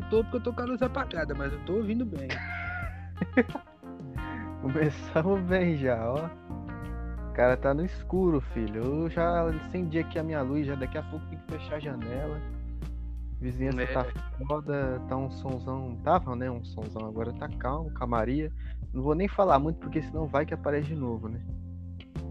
não tô porque eu tô com a luz apagada, mas eu tô ouvindo bem. Começamos bem já, ó. O cara tá no escuro, filho. Eu já acendi aqui a minha luz, já daqui a pouco tem que fechar a janela. Vizinhança É. tá foda, tá um sonzão. Tava, né? Um sonzão agora tá calmo, calmaria. Não vou nem falar muito porque senão vai que aparece de novo, né?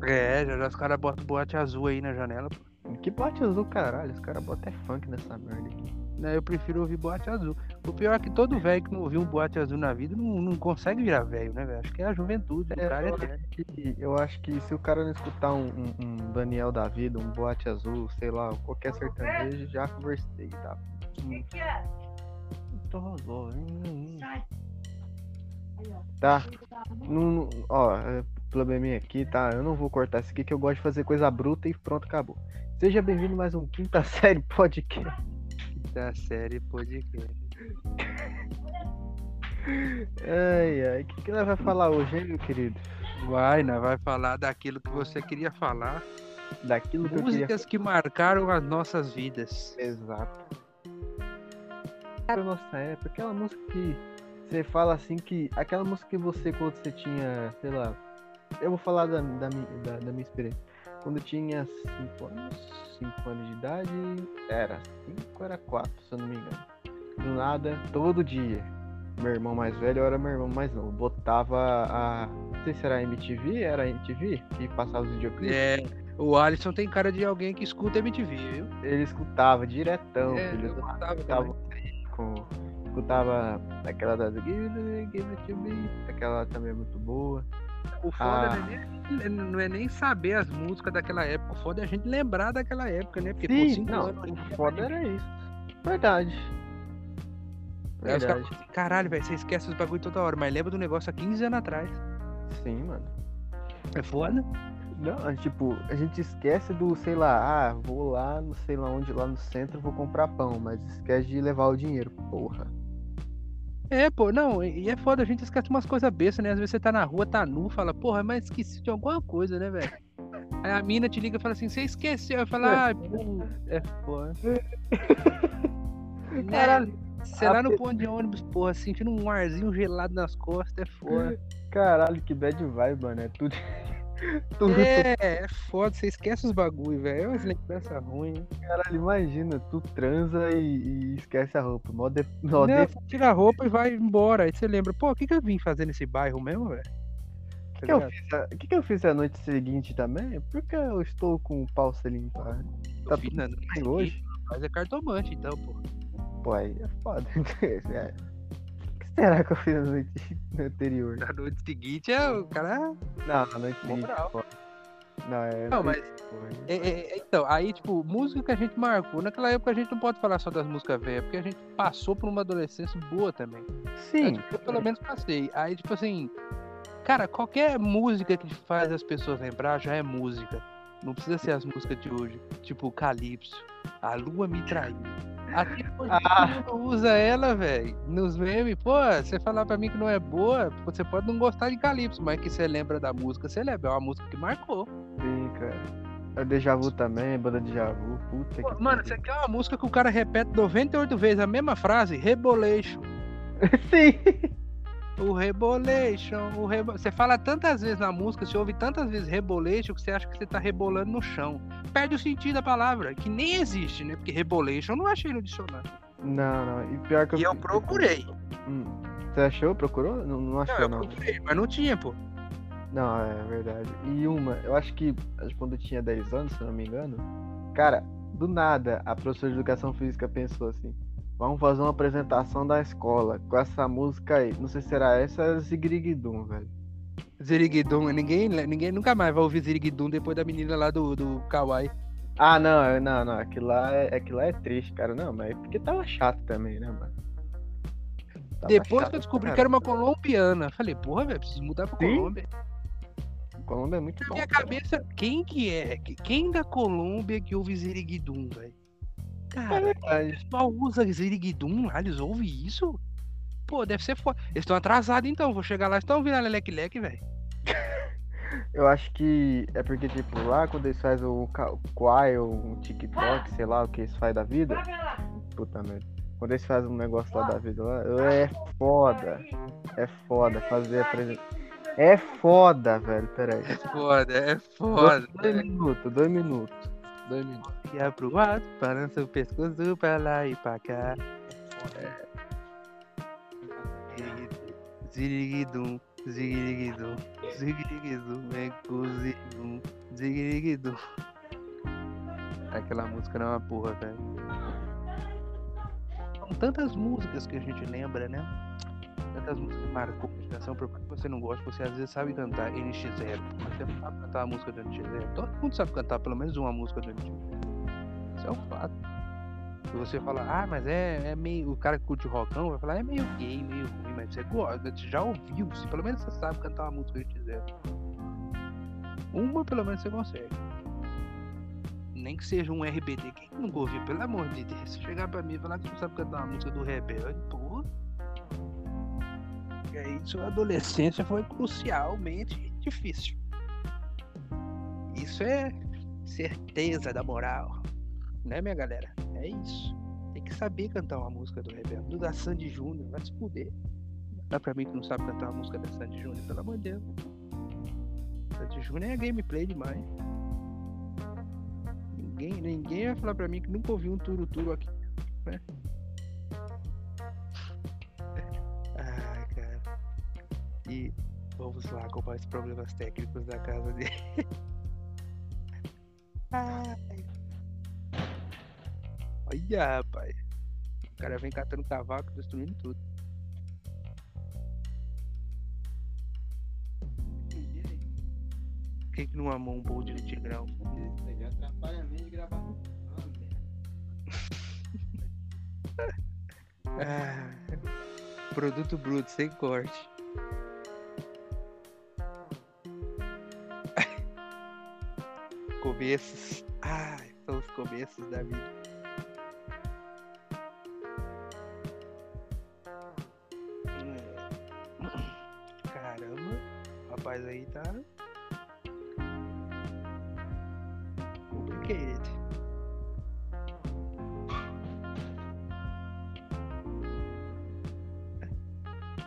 É, já, já os caras botam boate azul aí na janela. pô. Que bote azul, caralho. Os caras botam é funk nessa merda aqui. Né, Eu prefiro ouvir boate azul. O pior é que todo velho que não ouviu um boate azul na vida não, não consegue virar velho, né, velho? Acho que é a juventude. O É, cara é eu eterno. que- eu acho que se o cara não escutar um, um- um Daniel da vida, um boate azul, sei lá, qualquer sertanejo, já conversei, tá? Hum. Tô rosou. hum, hum. Tá. Não, não- ó, é, probleminha aqui, tá? Eu não vou cortar isso aqui que eu gosto de fazer coisa bruta e pronto, acabou. Seja bem-vindo mais um Quinta Série Podcast. Da série podcast. Ai, ai, o que, que nós vai falar hoje, hein, meu querido? Vai, né? Vai falar daquilo que você queria falar. Daquilo que eu queria Músicas que marcaram as nossas vidas. Exato. Cara, nossa época, aquela música que você fala assim que. Aquela música que você, quando você tinha, sei lá. Eu vou falar da, da, minha, da, da minha experiência. Quando tinha 5 anos, 5 anos de idade, era 5 era 4, se eu não me engano. Do nada, todo dia. Meu irmão mais velho era meu irmão mais novo. Botava a. Não sei se era MTV, era MTV que passava os videoclipes. É, o Alisson tem cara de alguém que escuta MTV, viu? Ele escutava diretão, É, filho. escutava com escutava aquela da Give It to Me, aquela também é muito boa. O foda Ah. não, é nem, não é nem saber as músicas daquela época, o foda é a gente lembrar daquela época, né? Porque, Sim, cinco não, anos o foda era isso. Verdade. Aí os caras Verdade. falam assim, caralho, velho, você esquece os bagulho toda hora, mas lembra do negócio há 15 anos atrás. Sim, mano. É foda? Não, tipo, a gente esquece do, sei lá, ah, vou lá, não sei lá onde, lá no centro, vou comprar pão, mas esquece de levar o dinheiro, porra. É, pô, não, e é foda, a gente esquece umas coisas bestas, né? Às vezes você tá na rua, tá nu, fala, porra, mas esqueci de alguma coisa, né, velho? Aí a mina te liga e fala assim, você esqueceu. Eu falo, ah, pô, é foda. Né? Caralho. Você lá no ponto de ônibus, porra, sentindo um arzinho gelado nas costas, é foda. Caralho, que bad vibe, mano. É tudo. Tudo É, é foda, você esquece os bagulho, velho. É umas lembranças ruins. Caralho, imagina, tu transa e, e esquece a roupa. Mó de... mó Não, de- tira a roupa e vai embora. Aí você lembra, pô, o que, que eu vim fazer nesse bairro mesmo, velho? O que, que eu fiz a... que, que eu fiz a noite seguinte também? Porque eu estou com o pau se limpar. Tá tudo bem hoje? Mas é cartomante, então, pô. Pô, aí é foda. É. Será que eu fiz na noite anterior? Na noite seguinte é o cara. Não, na noite seguinte. Não, é. Não, mas. é- é- é- então, aí, tipo, música que a gente marcou. Naquela época a gente não pode falar só das músicas velhas, porque a gente passou por uma adolescência boa também. Sim, Eu, eu pelo menos passei. Aí, tipo assim. Cara, qualquer música que faz as pessoas lembrar já é música. Não precisa ser as músicas de hoje. Tipo, Calypso. A lua me traiu. Até hoje Ah. usa ela, velho. Nos memes. Pô, você falar pra mim que não é boa, você pode não gostar de Calypso, mas que você lembra da música, você lembra. É uma música que marcou. sim, cara. É Deja Vu também, banda de Deja Vu. Puta Pô, que Mano, você quer uma música que o cara repete 98 vezes a mesma frase? Rebolation. Sim! O Rebolation, o rebo... Você fala tantas vezes na música, você ouve tantas vezes Rebolation que você acha que você tá rebolando no chão. Perde o sentido da palavra, que nem existe, né? Porque Rebolation eu não achei no dicionário. Não, não. E pior que E eu procurei. Hum. Você achou? Procurou? Não, não achou, Não, eu não. procurei, mas não tinha, pô. Não, é verdade. E uma, eu acho que acho que quando eu tinha 10 anos, se eu não me engano, cara, do nada a professora de educação física pensou assim: vamos fazer uma apresentação da escola com essa música aí. Não sei se era essa, era Zigriguidum, velho. Ziriguidum, ninguém, ninguém nunca mais vai ouvir Ziriguidum depois da menina lá do, do Kawaii. Ah, não, não, não. Aquilo lá é, aquilo lá é triste, cara. Não, mas é porque tava chato também, né, mano? Tava Depois chato que eu descobri pra que era uma colombiana, falei, porra, velho, preciso mudar pra Sim. Colômbia. Colômbia é muito Na bom. minha cara. cabeça, quem que é? Quem da Colômbia que ouve Ziriguidum, velho? É Cara, o verdade. pessoal usa Ziriguidum lá, eles ouvem isso? Pô, deve ser foda. Eles estão atrasados então, vou chegar lá, estão ouvindo a Leleque Leque, velho. Eu acho que é porque, tipo, lá quando eles fazem o o Quai ou um TikTok, sei lá o que eles fazem da vida. Puta merda. Quando eles fazem um negócio lá da vida lá, é foda. É foda fazer a apresentação. É foda, velho. Peraí. É foda, é foda. Dois minutos, dois minutos. Dois minutos. Ia pro alto, balança o pescoço pra lá e pra cá. Ziriguidum, ziriguidum, ziriguidum, vem cozidum, ziriguidum. Aquela música não é uma porra, velho. São tantas músicas que a gente lembra, né? Tantas músicas que marcou a geração, por mais que você não goste, você às vezes sabe cantar NX0, mas você não sabe cantar a música do NX0. Todo mundo sabe cantar pelo menos uma música do NX0. Isso é um fato. Se você fala, ah, mas é, é meio. O cara que curte rockão vai falar, é meio gay, meio ruim, mas você gosta, você já ouviu, se pelo menos você sabe cantar uma música do NX0. Uma pelo menos você consegue. Nem que seja um RBD, quem nunca ouviu, pelo amor de Deus. Chegar pra mim e falar que você sabe cantar uma música do Rebelde, pô. Aí sua adolescência foi crucialmente difícil. Isso é certeza da moral. Né, minha galera? É isso. Tem que saber cantar uma música do Rebelde. Do da Sandy Júnior, vai se fuder. Dá pra mim que não sabe cantar uma música da Sandy Júnior, pelo amor de Deus. Sandy Júnior é gameplay demais. Ninguém, ninguém vai falar pra mim que nunca ouviu um turo-turo aqui. Né? E vamos lá com mais problemas técnicos da casa dele. Ai. Olha, rapaz. O cara vem catando cavaco, destruindo tudo. Por que, que não amou um bolo de tigrão? Isso aí atrapalha mesmo de gravar no Ah, produto bruto, sem corte. Começos. Ai, são os começos da vida. É. Caramba, o rapaz aí tá. Complicated.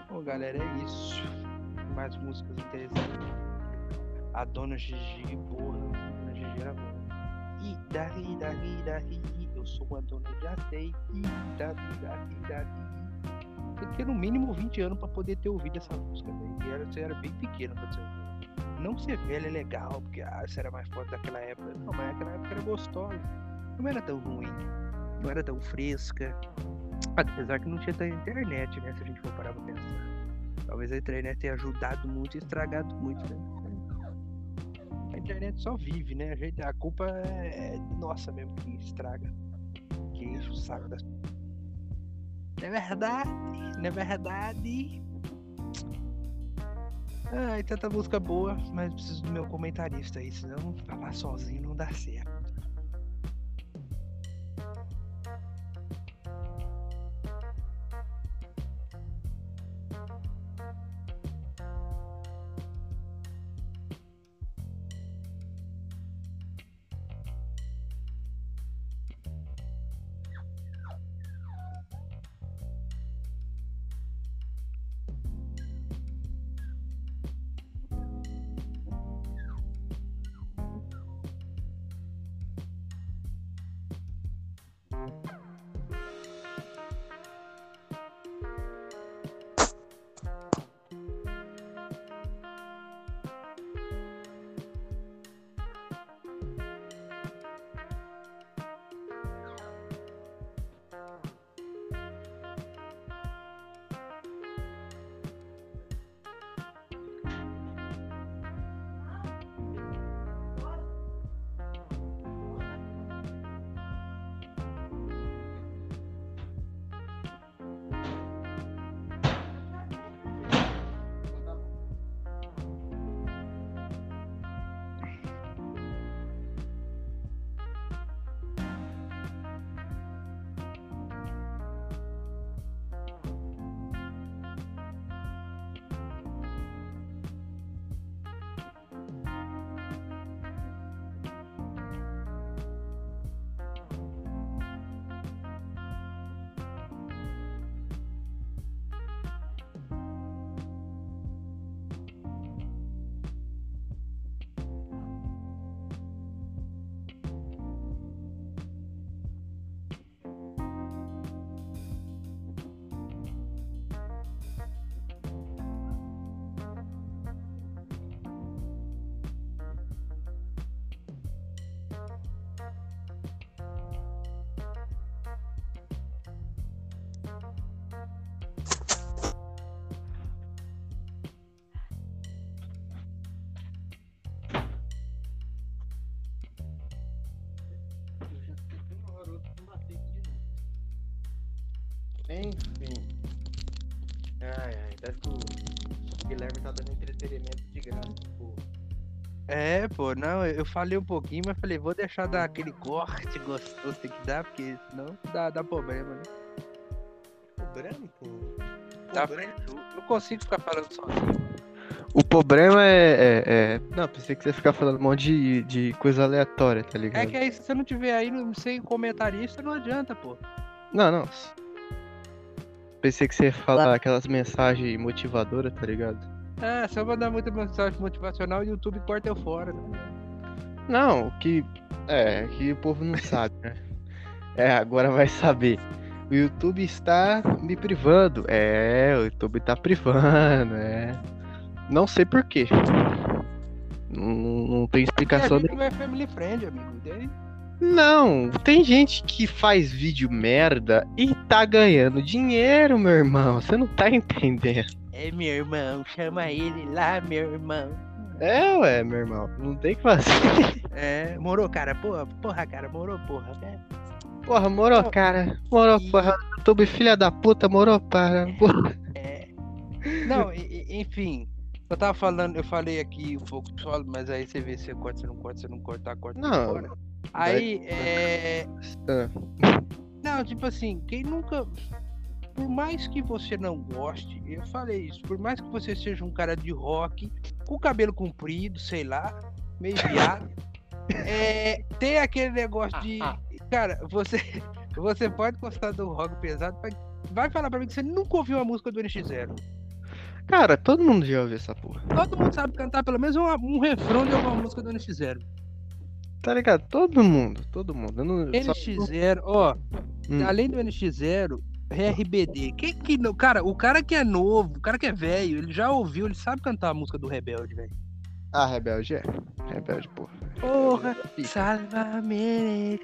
Bom, galera, é isso. Mais músicas interessantes. A Dona Gigi, porra. A Era boa. E daí, daí, daí. Eu sou uma dona de aceite. E daí, daí, daí. Tem que ter no mínimo 20 anos pra poder ter ouvido essa música. Daí. E era, você era bem pequeno pra ouvir. Não ser velho é legal, porque ah, você era mais forte daquela época. Não, mas naquela época era gostosa. Não era tão ruim. Não era tão fresca. Apesar que não tinha tanta internet, né? Se a gente for parar pra pensar. Talvez a internet tenha ajudado muito e estragado muito, né? Internet só vive, né? A, gente, a culpa é nossa mesmo que estraga. Que enche o saco das. Não é verdade? É verdade? Ai, tanta música boa, mas preciso do meu comentarista aí, senão falar sozinho não dá certo. Enfim. Ai, ai, parece que o Guilherme tá dando entretenimento de graça, pô. É, pô, não, eu falei um pouquinho, mas falei, vou deixar dar aquele corte gostoso que dar, porque senão dá, dá problema, né? Problema, pô. Dá Problema. Não consigo ficar falando sozinho. O problema é, é, é- Não, pensei que você ia ficar falando um monte de, de coisa aleatória, tá ligado? É que aí se você não tiver aí sem comentarista, não adianta, pô. Não, não. Pensei que você ia falar aquelas mensagens motivadoras, tá ligado? É, se eu mandar muita mensagem motivacional, o YouTube corta eu fora, né? Não, o que. É, que o povo não sabe, né? É, agora vai saber. O YouTube está me privando. É, o YouTube tá privando, é. Não sei porquê. Não, não tem E a explicação. gente não é family friend, amigo. Daí, Não, tem gente que faz vídeo merda e tá ganhando dinheiro, meu irmão. Você não tá entendendo. É meu irmão, chama ele lá, meu irmão. É, ué, meu irmão. Não tem o que fazer. É, morou, cara, porra, porra, cara, morou, porra, né? Porra, morou, cara. Morou, E- porra. YouTube, filha da puta, morou, para. Porra. É. Não, e- e- enfim. Eu tava falando, eu falei aqui um pouco solo, mas aí você vê se você corta, se não corta, se não cortar, corta Não, fora. Aí, é. Ah. Não, tipo assim, quem nunca. Por mais que você não goste, eu falei isso, por mais que você seja um cara de rock, com cabelo comprido, sei lá, meio viado, é, tem aquele negócio de. Cara, você, você pode gostar do rock pesado, mas vai falar pra mim que você nunca ouviu a música do NX0. Cara, todo mundo já ouviu essa porra. Todo mundo sabe cantar pelo menos uma- um refrão de alguma música do NX0. Tá ligado? Todo mundo, todo mundo. Não, só- NX0, ó, Hum. além do NX0, RBD. Quem que não. Cara, o cara que é novo, o cara que é velho, ele já ouviu, ele sabe cantar a música do Rebelde, velho. Ah, Rebelde é. Rebelde, porra. Porra, Fica. salva-me.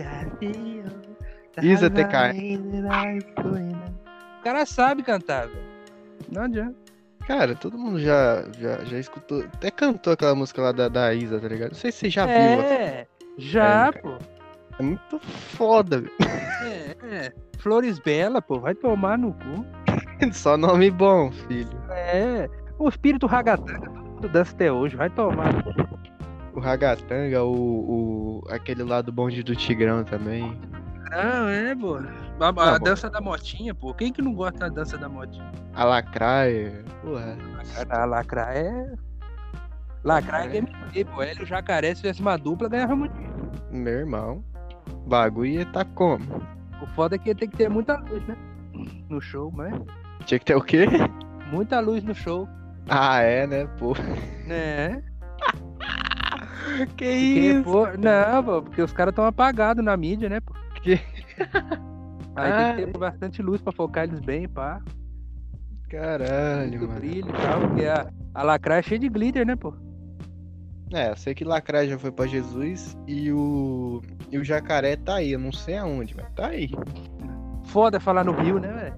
Isa TK. O cara sabe cantar, velho. Não adianta. Cara, todo mundo já, já, já escutou. Até cantou aquela música lá da, da Isa, tá ligado? Não sei se você já viu. É, já, É, pô. É muito foda, velho. É, é. Flores Bela, pô, vai tomar no cu. Só nome bom, filho. É, o espírito ragatanga, todo mundo dança até hoje, vai tomar no cu. O Ragatanga, o, o. aquele lá do bonde do Tigrão também. Não, é, pô. A, a bom. dança da motinha, pô. Quem que não gosta da dança da motinha? A Lacraia. Porra. A lacrar é. Lacrar é gameplay, pô. Ele e o jacaré, se tivesse uma dupla, ganhava muito. dinheiro. Meu irmão. O bagulho ia tá como? O foda é que tem que ter muita luz, né? No show, mas. Tinha que ter o quê? Muita luz no show. Ah, é, né, pô? É. Que Porque, isso? pô, não, pô, porque os caras estão apagados na mídia, né, pô? Que- Aí Ah, tem que ter bastante luz pra focar eles bem, pá. Caralho, Muito mano. brilho e tal. Porque a, a lacrar é cheia de glitter, né, pô? É, eu sei que Lacraia já foi pra Jesus e o. E o jacaré tá aí, eu não sei aonde, mas tá aí. Foda falar no Rio, né, velho?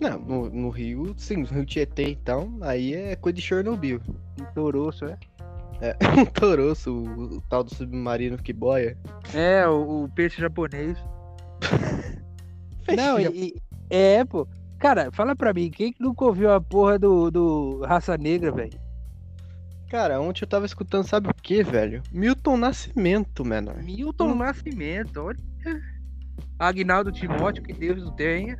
Não, no, no Rio, sim, no Rio Tietê, então, aí é coisa de Chernobyl. Em Toroço, é. Um toroço, o, o tal do submarino que boia. É, o, o peixe japonês. Não, e, e- é, pô. Cara, fala pra mim, quem que nunca ouviu a porra do, do Raça Negra, velho? Cara, ontem eu tava escutando, sabe o que, velho? Milton Nascimento, menor. Milton Hum. Nascimento, olha. Agnaldo Timóteo, que Deus o tenha.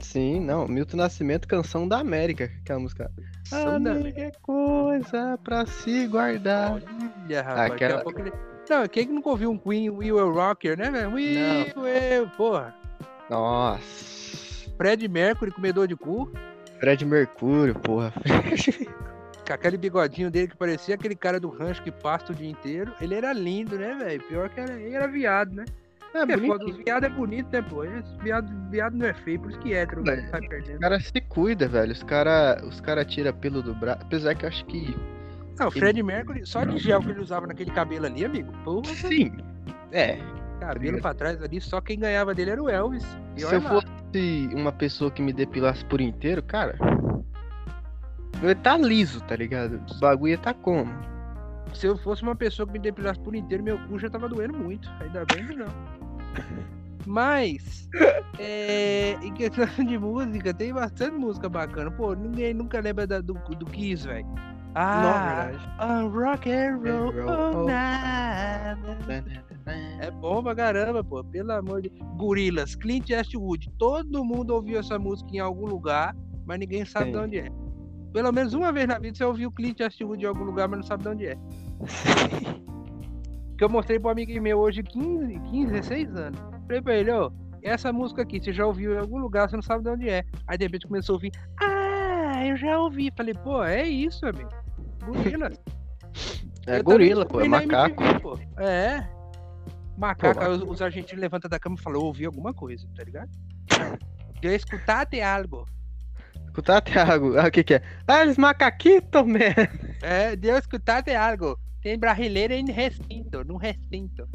Sim, não, Milton Nascimento, canção da América, aquela música. São da Amiga é coisa pra se guardar. Olha, rapaz, daqui Aquela- a pouco ele... Não, quem que nunca ouviu um Queen, We Will Rocker, né, velho? We Will, porra. Nossa. Fred Mercury, comedor de cu, Fred Mercúrio, porra. aquele bigodinho dele que parecia aquele cara do rancho que pasta o dia inteiro. Ele era lindo, né, velho? Pior que era, ele era viado, né? É É, foda, os viado é bonito, né, pô? Esse viado, viado não é feio, por isso que hétero É. sai perdendo. Os caras se cuida, velho. Os caras os cara tiram pelo do braço. Apesar que eu acho que. Não, o Fred Mercury, só de gel que ele usava naquele cabelo ali, amigo. Porra, Sim. É. cabelo pra trás ali, só quem ganhava dele era o Elvis. Se eu lá. fosse uma pessoa que me depilasse por inteiro, cara. Tá liso, tá ligado? O bagulho tá como? Se eu fosse uma pessoa que me depilasse por inteiro, meu cu já tava doendo muito. Ainda bem que não. Mas, é, em questão de música, tem bastante música bacana. Pô, ninguém nunca lembra da- do, do Kiss, velho. Não, Ah, verdade. on rock and roll and roll all all night. É bom pra caramba, pô. Pelo amor de Gorilas, Clint Eastwood. Todo mundo ouviu essa música em algum lugar, mas ninguém sabe Sim. de onde é. Pelo menos uma vez na vida você ouviu Clint Eastwood em algum lugar, mas não sabe de onde é. Que eu mostrei pro amigo meu hoje, 15, 15, 16 anos. Falei pra ele, ó, essa música aqui, você já ouviu em algum lugar, você não sabe de onde é. Aí de repente começou a ouvir, ah, eu já ouvi. Falei, pô, é isso, amigo. Gorilas. É Eu gorila, pô, é macaco. MTV, pô. É. Macaco, Pô, os, os argentinos levantam da cama e falam, ouvi alguma coisa, tá ligado? Eu escutate algo. Escutar, Thiago. Ah, o que que é? Ah, eles macaquitos, man. É, Deus escutate algo. Tem brasileiro em recinto, no recinto.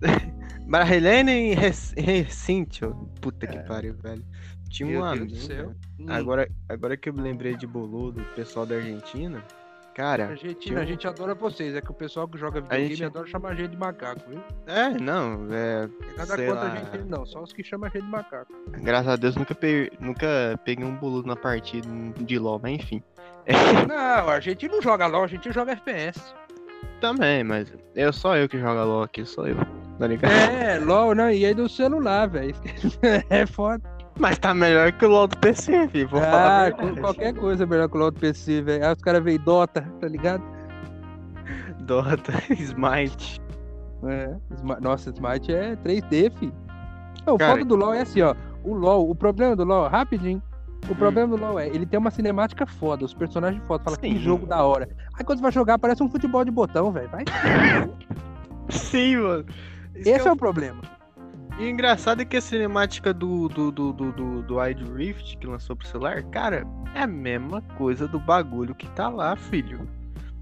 Brasileiro em Rec- recinto. Puta que pariu, velho. Tinha um amigo. Hum, Agora, agora que eu me lembrei de Boludo, do pessoal da Argentina. Cara, Argentina, tinha a gente adora vocês. É que o pessoal que joga videogame gente- adora chamar a gente de macaco, viu? é, não, é. É nada Sei contra lá. a gente, não. Só os que chamam a gente de macaco. Graças a Deus nunca, pe- nunca peguei um boludo na partida de LOL, mas enfim. Não, a gente não joga LOL, a gente joga FPS. Também, mas eu só eu que jogo LOL aqui, sou eu. Tá ligado? É, LOL, não, e aí do celular, velho. É foda. Mas tá melhor que o LOL do PC, filho. Vou falar Ah, com qualquer coisa é melhor que o LOL do PC, velho. Aí os caras veem Dota, tá ligado? Dota, Smite. É. Nossa, Smite é 3D, filho. Não, o foda do LoL é assim, ó. O LoL, o problema do LoL, rapidinho. Hum. O problema do LoL é, ele tem uma cinemática foda, os personagens foda, fala que Sim. jogo da hora. Aí quando você vai jogar, parece um futebol de botão, velho. Vai. Sim, mano. Isso Esse que é o problema. E o engraçado é que a cinemática do, do, do, do, do, do Wide Rift que lançou pro celular, cara, é a mesma coisa do bagulho que tá lá, filho.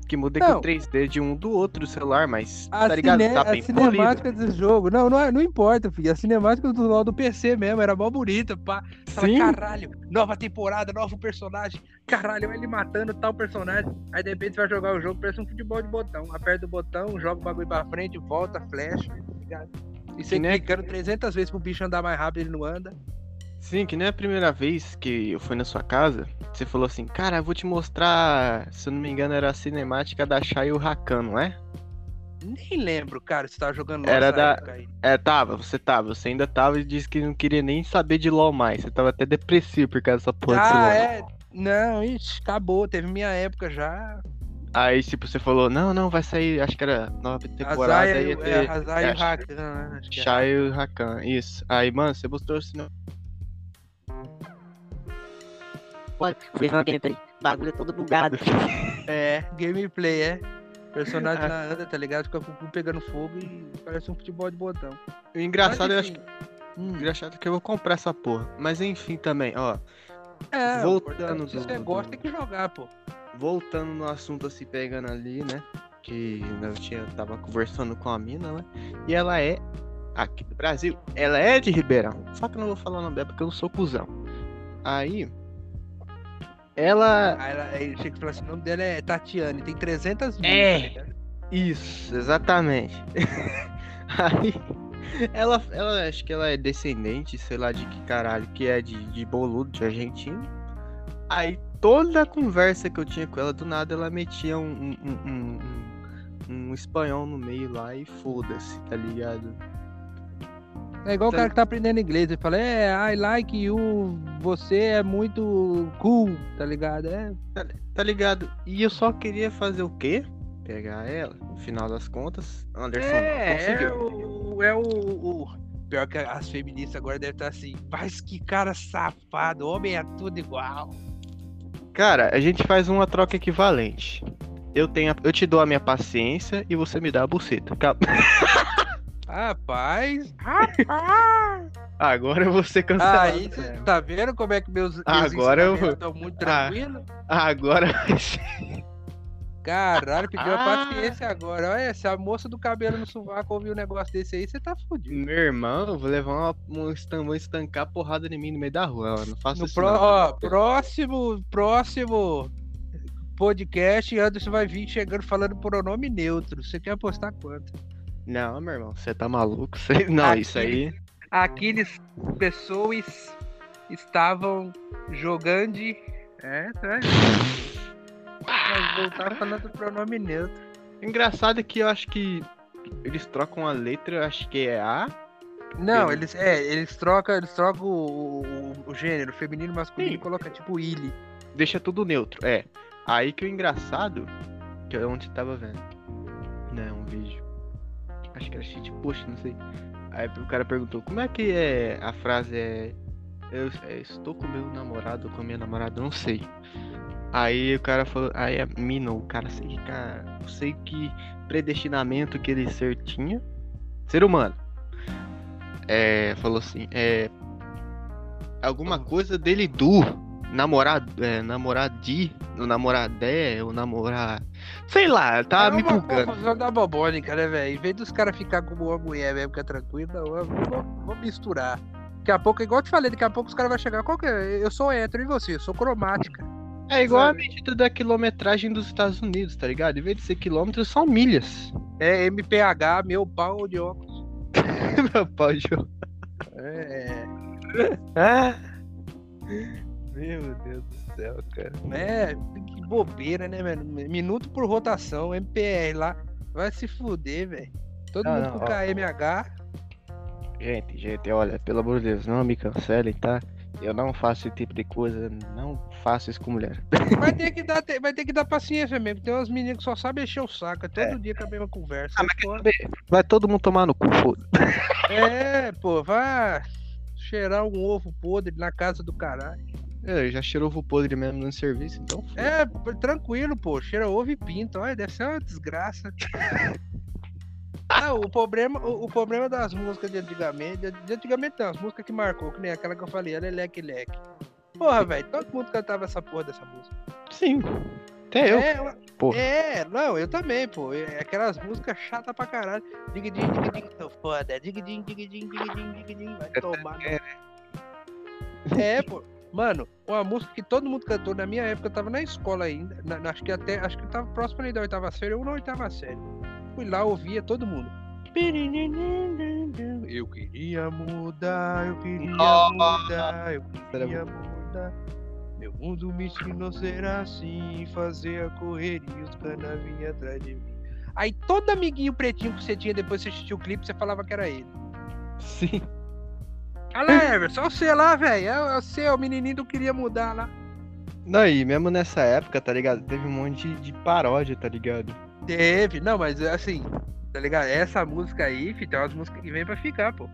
Que muda Não. o 3D de um do outro celular, mas A, tá ligado? cine- Tá a bem cinemática polido. desse jogo, não, não, é- não importa, filho. A cinemática do LoL do PC mesmo era mó bonita, pá. Fala, Sim, caralho, nova temporada, novo personagem. Caralho, ele matando tal personagem. Aí de repente você vai jogar o jogo, parece um futebol de botão. Aperta o botão, joga o bagulho pra frente, volta, flecha, tá ligado? E você nem- clicando 300 vezes pro bicho andar mais rápido, ele não anda. sim, que nem a primeira vez que eu fui na sua casa, você falou assim, cara, eu vou te mostrar, se eu não me engano, era a cinemática da Shai e o Rakan, não é? Nem lembro, cara, se tava jogando Era nessa da- época aí. É, tava, você tava, você ainda tava e disse que não queria nem saber de LOL mais. Você tava até depressivo por causa dessa porra desse LOL. Ah, é. Não, ixi, acabou, teve minha época já. Aí, tipo, você falou, não, não, vai sair, acho que era nova temporada, Azai ia ter é, Azai e é, o Rakan, né? Acho que é. Shai e o Rakan, isso. Aí, mano, você mostrou o cinema. Pode, fez uma gameplay. Bagulho é todo bugado. É, gameplay, é. Personagem Ah. na anda, tá ligado? Fica com o cu pegando fogo e parece um futebol de botão. O engraçado, eu Mas, acho enfim. que, Hum, engraçado que eu vou comprar essa porra. Mas enfim também, ó. é, voltando voltando. Se você do- gosta, tem que jogar, pô. Voltando no assunto assim, pegando ali, né? Que eu tinha, tava conversando com a mina, né? E ela é aqui do Brasil. Ela é de Ribeirão. Só que eu não vou falar o nome dela porque eu não sou cuzão. Aí. Ela. Aí ela- aí chega e fala assim: o nome dela é Tatiane, tem 300 mil. É. tá? Isso, exatamente. Aí. Ela, ela acho que ela é descendente, sei lá de que caralho, que é de, de boludo, de argentino. Aí toda a conversa que eu tinha com ela, do nada ela metia um, um, um, um- espanhol no meio lá e foda-se, tá ligado? É igual o Tá cara que tá aprendendo inglês. Ele fala: É, I like you, você é muito cool, tá ligado? É. Tá ligado? E eu só queria fazer o quê? Pegar ela, no final das contas, Anderson É, é conseguiu. o, é o, o- Pior que as feministas agora devem estar assim, mas que cara safado, homem é tudo igual. Cara, a gente faz uma troca equivalente. Eu tenho, a- eu te dou a minha paciência e você me dá a buceta. Cal- Rapaz, rapaz. Agora eu vou ser cancelado. Aí você tá vendo como é que meus, meus Agora eu vou- muito Ah. tranquilos? Agora vai ser. Caralho, pediu Ah. a paciência agora. Olha, se a moça do cabelo no sovaco ouvir um negócio desse aí, você tá fudido. Meu irmão, eu vou levar uma, um estan- vou estancar a porrada em mim no meio da rua. ó, Não faço No isso. não. ó, próximo, próximo podcast, Anderson vai vir chegando falando pronome neutro. Você quer apostar quanto? Não, meu irmão, você tá maluco? Você- Não, Aqui. isso aí. aqueles pessoas estavam jogando. É, tá. Mas voltar falando do pronome neutro. Engraçado é que eu acho que eles trocam a letra, eu acho que é A. Não, Ele- eles, é, eles trocam, eles trocam o, o, o gênero, feminino e masculino, Sim. e colocam tipo Illy. Deixa tudo neutro, é. Aí que o engraçado, que é onde tava vendo. Né, um vídeo. Acho que era shit post, não sei. Aí o cara perguntou, como é que é a frase é. Eu é, estou com meu namorado ou com a minha namorada, eu não sei. Aí o cara falou, aí a mina, o cara sei, cara, não sei que predestinamento que ele ser tinha. Ser humano. É, falou assim, é. Alguma coisa dele do namorado, é, namoradi, o namoradé, o namorar. Sei lá, tá é me bugando. confusão da bobônica, né, velho? Em vez dos caras ficar como uma mulher mesmo, não, eu vou, vou misturar. Daqui a pouco, igual eu te falei, daqui a pouco os caras vão chegar. Qual que é? Eu sou hétero e você? Eu sou cromática. É igual a sabe? medida da quilometragem dos Estados Unidos, tá ligado? Em vez de ser quilômetros, são milhas. É MPH, meu pau de óculos. Meu pau de ouro. É, Ah. Meu Deus do céu, cara. é, que bobeira, né, velho? Minuto por rotação, MPR lá. Vai se fuder, velho. Todo Não, mundo não, com. KMH. Gente, gente, olha, pelo amor de Deus, não me cancelem, tá? Eu não faço esse tipo de coisa, não faço isso com mulher. Vai ter que dar, vai ter que dar paciência mesmo. Tem umas meninas que só sabem encher o saco. É todo dia com a mesma conversa. Ah, Vai todo mundo tomar no cu, foda. É, pô, vai cheirar um ovo podre na casa do caralho. É, já cheirou ovo podre mesmo no serviço, então. foda. É, tranquilo, pô. Cheira ovo e pinta. Olha, deve ser uma desgraça. Ah, o problema, o, o problema das músicas de antigamente, de, de antigamente não, as músicas que marcou, que nem aquela que eu falei, ela é leque leque. Porra, velho, todo mundo cantava essa porra dessa música. Sim. Até eu. É, porra. é, não, eu também, pô. É aquelas músicas chatas pra caralho. Dig dig dig dig, tô foda. Dig dig dig dig dig dig dig dig, vai tomar. no- É, pô. Mano, uma música que todo mundo cantou na minha época, eu tava na escola ainda. na- na- acho que até, acho que eu tava próximo ali da oitava série ou na oitava série. Fui lá, ouvia todo mundo. Eu queria mudar, eu queria mudar, eu queria mudar. Meu mundo me ensinou a ser assim, fazer a correria os canas vinham atrás de mim. Aí todo amiguinho pretinho que você tinha depois que você assistiu o clipe, você falava que era ele. Sim. Olha lá, Everson, você lá, velho. É você, o menininho do queria mudar lá. Não, e mesmo nessa época, tá ligado? Teve um monte de, de paródia, tá ligado? Teve, não, mas assim, tá ligado? Essa música aí, fi, tem umas músicas que vem pra ficar, pô.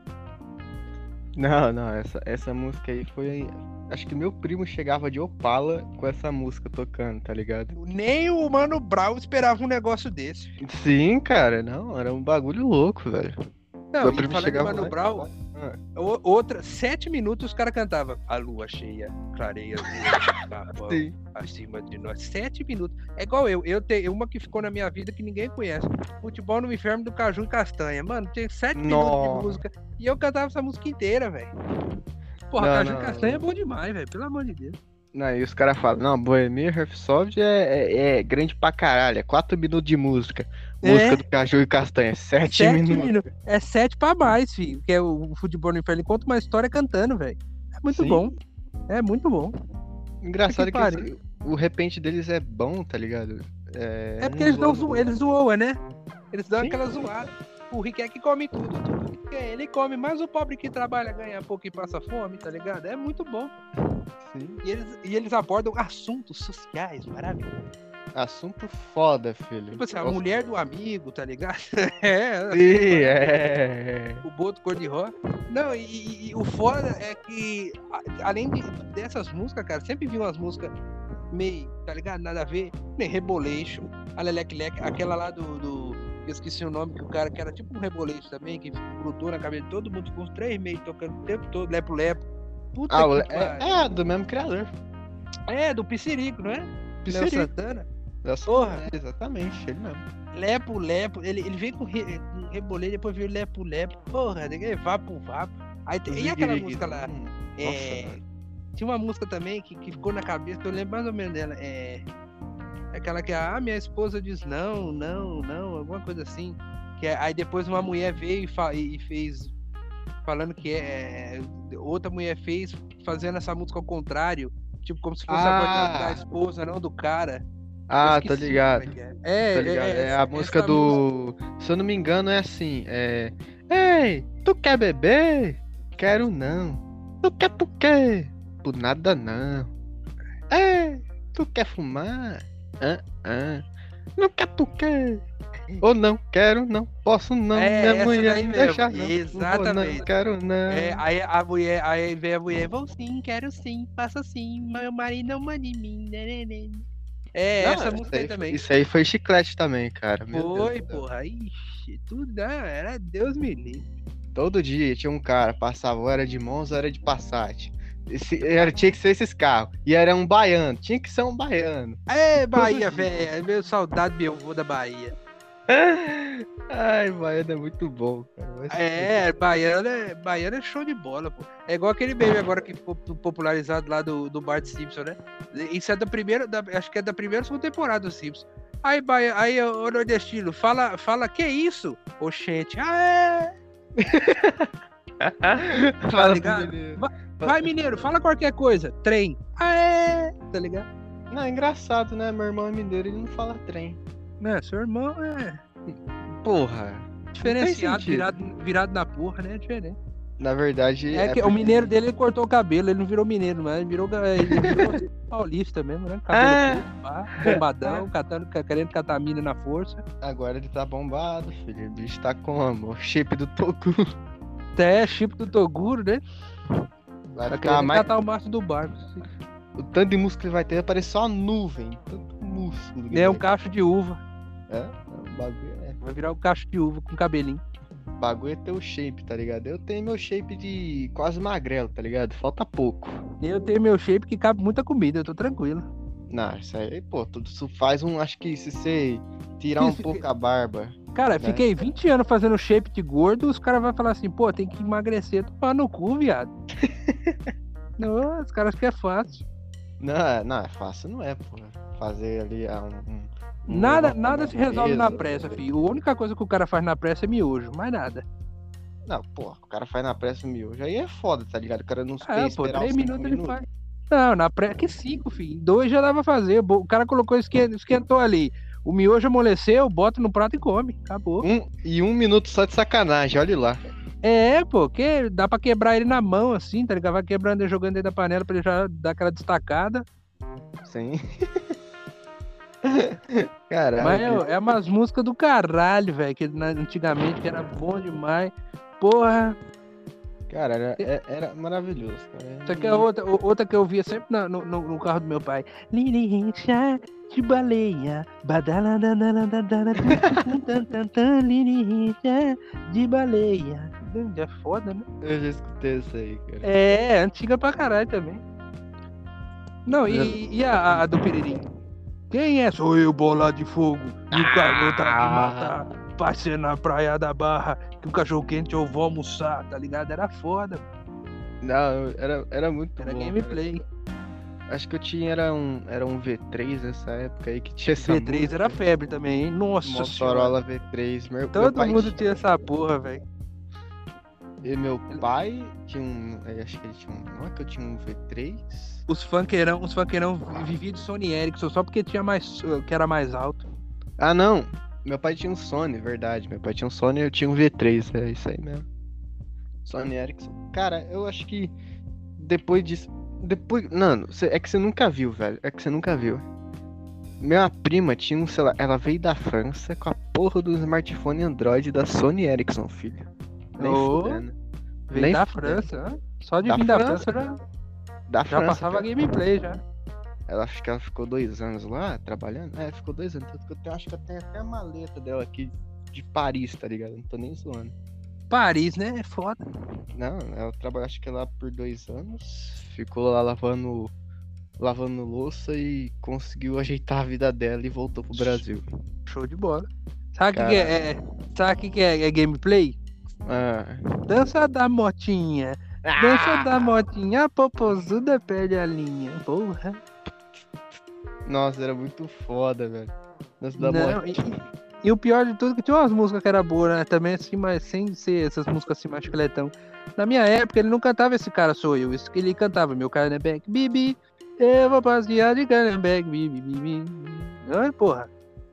Não, não, essa, essa música aí foi. Acho que meu primo chegava de Opala com essa música tocando, tá ligado? Nem o Mano Brown esperava um negócio desse. fi. Sim, cara, não, era um bagulho louco, velho. Não, Meu primo chegava Mano lá Brown, "Ah, outra, sete minutos os caras cantavam. A lua cheia, clareia, Sim. acima de nós. Sete minutos. É igual eu. Eu tenho uma que ficou na minha vida que ninguém conhece. Futebol no inferno do Caju e Castanha. Mano, tem sete minutos de música. E eu cantava essa música inteira, velho. Porra, Não, Caju não, e Castanha é bom demais, velho. Pelo amor de Deus. Não, e os caras falam, não, Bohemia Rhapsody é, é, é grande pra caralho, é quatro minutos de música. Música É. do Caju e Castanha, sete, Sete minutos. minutos. É sete pra mais, filho. Que é o futebol no inferno. Ele conta uma história cantando, velho. É muito Sim. bom. É muito bom. Engraçado Que que, esse- o repente deles é bom, tá ligado? É, É porque eles dão zo... eles zoam, né? Eles dão Sim. aquela zoada. O rico é que come tudo, tudo que quer, ele come, mas o pobre que trabalha ganha pouco e passa fome, tá ligado? É muito bom. Sim. E eles, e eles abordam assuntos sociais, maravilhoso. Assunto foda, filho. Tipo assim, a Nossa. mulher do amigo, tá ligado? é, Sim, é. o boto cor-de-rosa. Não, e, e- e o foda é que, além de- dessas músicas, cara, sempre vi umas músicas meio, tá ligado? Nada a ver. Nem Rebolation, a Lelec Lec, aquela lá do, do- Eu esqueci o nome, que o cara que era tipo um Rebolation também, que grudou na cabeça de todo mundo, ficou uns três meses tocando o tempo todo, Lepo Lepo. Puta Ah, que é, é, do mesmo criador. É, do Piscirico, não é? Léo Piscirico. Santana. Da Porra. É, exatamente, ele mesmo. Lepo Lepo, ele, ele veio com, re, com Rebolation, depois veio Lepo Lepo. Porra, ninguém Vapo Vapo. Aí, tem- e aquela música lá? Hum, É, Nossa, tinha uma música também que, que ficou na cabeça, eu lembro mais ou menos dela. É aquela que a ah, minha esposa diz não, não, não, alguma coisa assim. Que é- aí depois uma mulher veio e, fa- e fez falando que é outra mulher fez fazendo essa música ao contrário, tipo como se fosse Ah. a voz da, da esposa, não do cara. Ah, esqueci ligado. é que é. É, Tá ligado? É, a música do. Se eu não me engano, é assim: é. Ei, tu quer beber? Quero não. Tu quer por quê? Por nada não. Ei, tu quer fumar? Ah, ah. Não quer por quê? Ou não, quero não, posso não. É, minha mulher daí não mesmo, deixa não. Exatamente. Não, quero não. É, aí a mulher, aí vem a mulher, vou sim, quero sim, faça sim, meu marido não manda em mim. né, né, né. É, Não, essa música aí aí- também. Isso aí foi chiclete também, cara. meu Deus Foi, céu. porra. Ixi, tudo não, era Deus me livre. Todo dia tinha um cara, passava, ou era de Monza, ou era de Passat. Esse, era, tinha que ser esses carros. E era um baiano, tinha que ser um baiano. É, Bahia, velho. Meu saudade, meu avô da Bahia. Ai, baiano é muito bom, cara. É, baiano é, baiano é show de bola, pô. É igual aquele meme agora que ficou popularizado lá do, do Bart Simpson, né? Isso é da primeira, da- acho que é da primeira ou segunda temporada do Simpson. Aí, Baia, aí o nordestino, fala, fala, que isso? Oxente, ah, é. Tá ligado? menino. Vai, mineiro, fala qualquer coisa. Trem, ah, é. Tá ligado? Não, é engraçado, né? Meu irmão é mineiro, ele não fala trem. Né, seu irmão é Porra. diferenciado, virado, virado na porra, né? É diferente. Na verdade. É, que o porque- mineiro dele ele cortou o cabelo, ele não virou mineiro, mas ele virou, ele virou paulista mesmo, né? Cabelo Ah. pá, bombadão, catando, ca- querendo catar a mina na força. Agora ele tá bombado, filho. O bicho tá como? O shape do Toku. Até chip do Toguro, né? Vai Tá ficar mais. catar o maço do barco. assim. O tanto de músculo que ele vai ter vai parecer só nuvem. Tanto músculo. que É um cacho de uva. É, o bagulho é. Vai virar um cacho de uva com cabelinho. Bagulho é ter o shape, tá ligado? Eu tenho meu shape de quase magrelo, tá ligado? Falta pouco. Eu tenho meu shape que cabe muita comida, eu tô tranquilo. Não, isso aí, pô, tudo isso faz um. Acho que se você tirar um Isso, pouco a barba. Cara, Né? fiquei 20 anos fazendo shape de gordo, os caras vão falar assim, pô, tem que emagrecer, tomar no cu, viado. não, os caras acham que é fácil. Não, é- não, é fácil, não é, pô. Fazer ali ah, um. Nada, nada se resolve na pressa, filho. A única coisa que o cara faz na pressa é miojo, mais nada. Não, pô, o cara faz na pressa miojo. Aí é foda, tá ligado? O cara não Ah, espera pô, esperar três os cinco minutos ele faz. Não, na pressa, que cinco, filho. Dois já dava pra fazer. O cara colocou, esquen- esquentou ali. O miojo amoleceu, bota no prato e come. Acabou. Um, e um minuto só de sacanagem, olha lá. É, pô, que dá pra quebrar ele na mão, assim, tá ligado? Vai quebrando e jogando dentro da panela pra ele já dar aquela destacada. Sim. Caralho. Mas é, é umas músicas do caralho, velho, que antigamente que era bom demais. Porra, Cara, era, é- era maravilhoso, cara. Isso aqui é outra, outra que eu via sempre na- no, no- carro do meu pai. Liricha de baleia, tum, liricha de baleia. É foda, né? Eu já escutei isso aí, cara. É, antiga pra caralho também. Não, e, e a, a do Peririm? Quem é? Sou eu, bola de fogo. E o calor tá de matar. Passei na praia da Barra, que o cachorro quente eu vou almoçar, tá ligado? Era foda, Não, era, era muito era bom. gameplay. cara. Acho que eu tinha era um, era um V3 nessa época aí que tinha essa V3 música. era febre também, hein? Nossa senhora. Motorola V3. Meu, meu Todo pai mundo tinha essa porra, velho. E meu pai tinha um. Acho que ele tinha um. Não é que eu tinha um V3? Os funkeirão, os funkeirão viviam de Sony Ericsson só porque tinha mais, que era mais alto. Ah, não. Meu pai tinha um Sony, verdade. Meu pai tinha um Sony e eu tinha um V3. É isso aí mesmo. Sony Ericsson. Cara, eu acho que depois disso. Depois. Não, cê- é que você nunca viu, velho. É que você nunca viu. Minha prima tinha um celular. Ela veio da França com a porra do smartphone Android da Sony Ericsson, filho. Nem Ô, fudendo. Veio Nem da fudendo. França, né? Só de Da vir da França, França já, Da já França. passava cara. gameplay já. Ela acho que ela ficou dois anos lá trabalhando. É, ficou dois anos. Tanto que eu tenho- acho que eu tenho até a maleta dela aqui de Paris, tá ligado? Não tô nem zoando. Paris, né? É foda. Não, ela trabalhou acho que lá por dois anos. Ficou lá lavando. Lavando louça e conseguiu ajeitar a vida dela e voltou pro Brasil. Show de bola. Sabe o que, que é, é- Sabe que, que é, é gameplay? Ah. Dança da motinha. Dança da motinha, a popozuda perde a linha. Porra. Nossa, era muito foda, velho. Dança da Não, moto. e, E o pior de tudo é que tinha umas músicas que era boa, né? Também assim, mas sem ser essas músicas assim mais chicletão. Na minha época, ele não cantava esse cara sou eu. Isso que ele cantava, meu cara é back, bibi. Eu vou passear de Canneback, bibi, bibi. Ai, porra.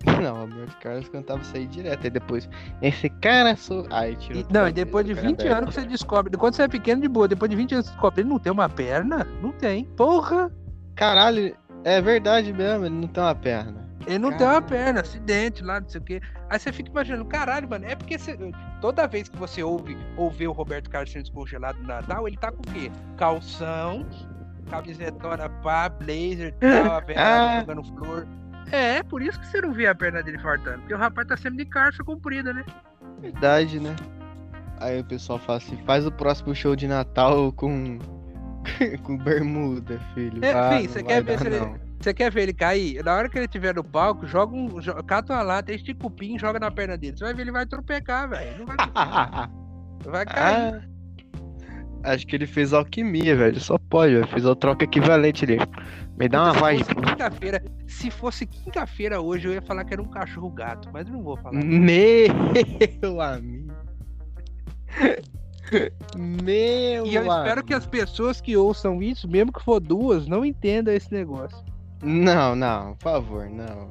Não, o Roberto Carlos cantava isso aí direto. Aí depois, esse cara sou. Aí tirou. E- não, e depois de 20 anos que você descobre. Quando você é pequeno, de boa. Depois de 20 anos você descobre. Ele não tem uma perna? Não tem. Porra! Caralho, é verdade mesmo, ele não tem uma perna. Ele não tem uma Caralho. perna, acidente lá, não sei o quê. Aí você fica imaginando, caralho, mano, é porque você- toda vez que você ouve ou vê o Roberto Carlos sendo descongelado no Natal, ele tá com o quê? Calção, camisetona pá, blazer, tal, a Ah. jogando flor. É, por isso que você não vê a perna dele fartando. Porque o rapaz tá sempre de calça comprida, né? Verdade, né? Aí o pessoal fala assim: faz o próximo show de Natal com. com bermuda, filho. É, Ah, filho, você quer ver dar, ele-. Você quer ver ele cair? Na hora que ele estiver no palco, joga um. Cata uma lata, estica o pin joga na perna dele. Você vai ver, ele vai tropecar, velho. Não vai, vai cair. Ah, acho que ele fez alquimia, velho. Só pode, velho. Fez a troca equivalente ali. Me dá uma se voz. quinta-feira, se fosse quinta-feira hoje, eu ia falar que era um cachorro gato, mas eu não vou falar. Meu amigo. Meu E eu espero que as pessoas que ouçam isso, mesmo que for duas, não entendam esse negócio. Não, não, por favor, não.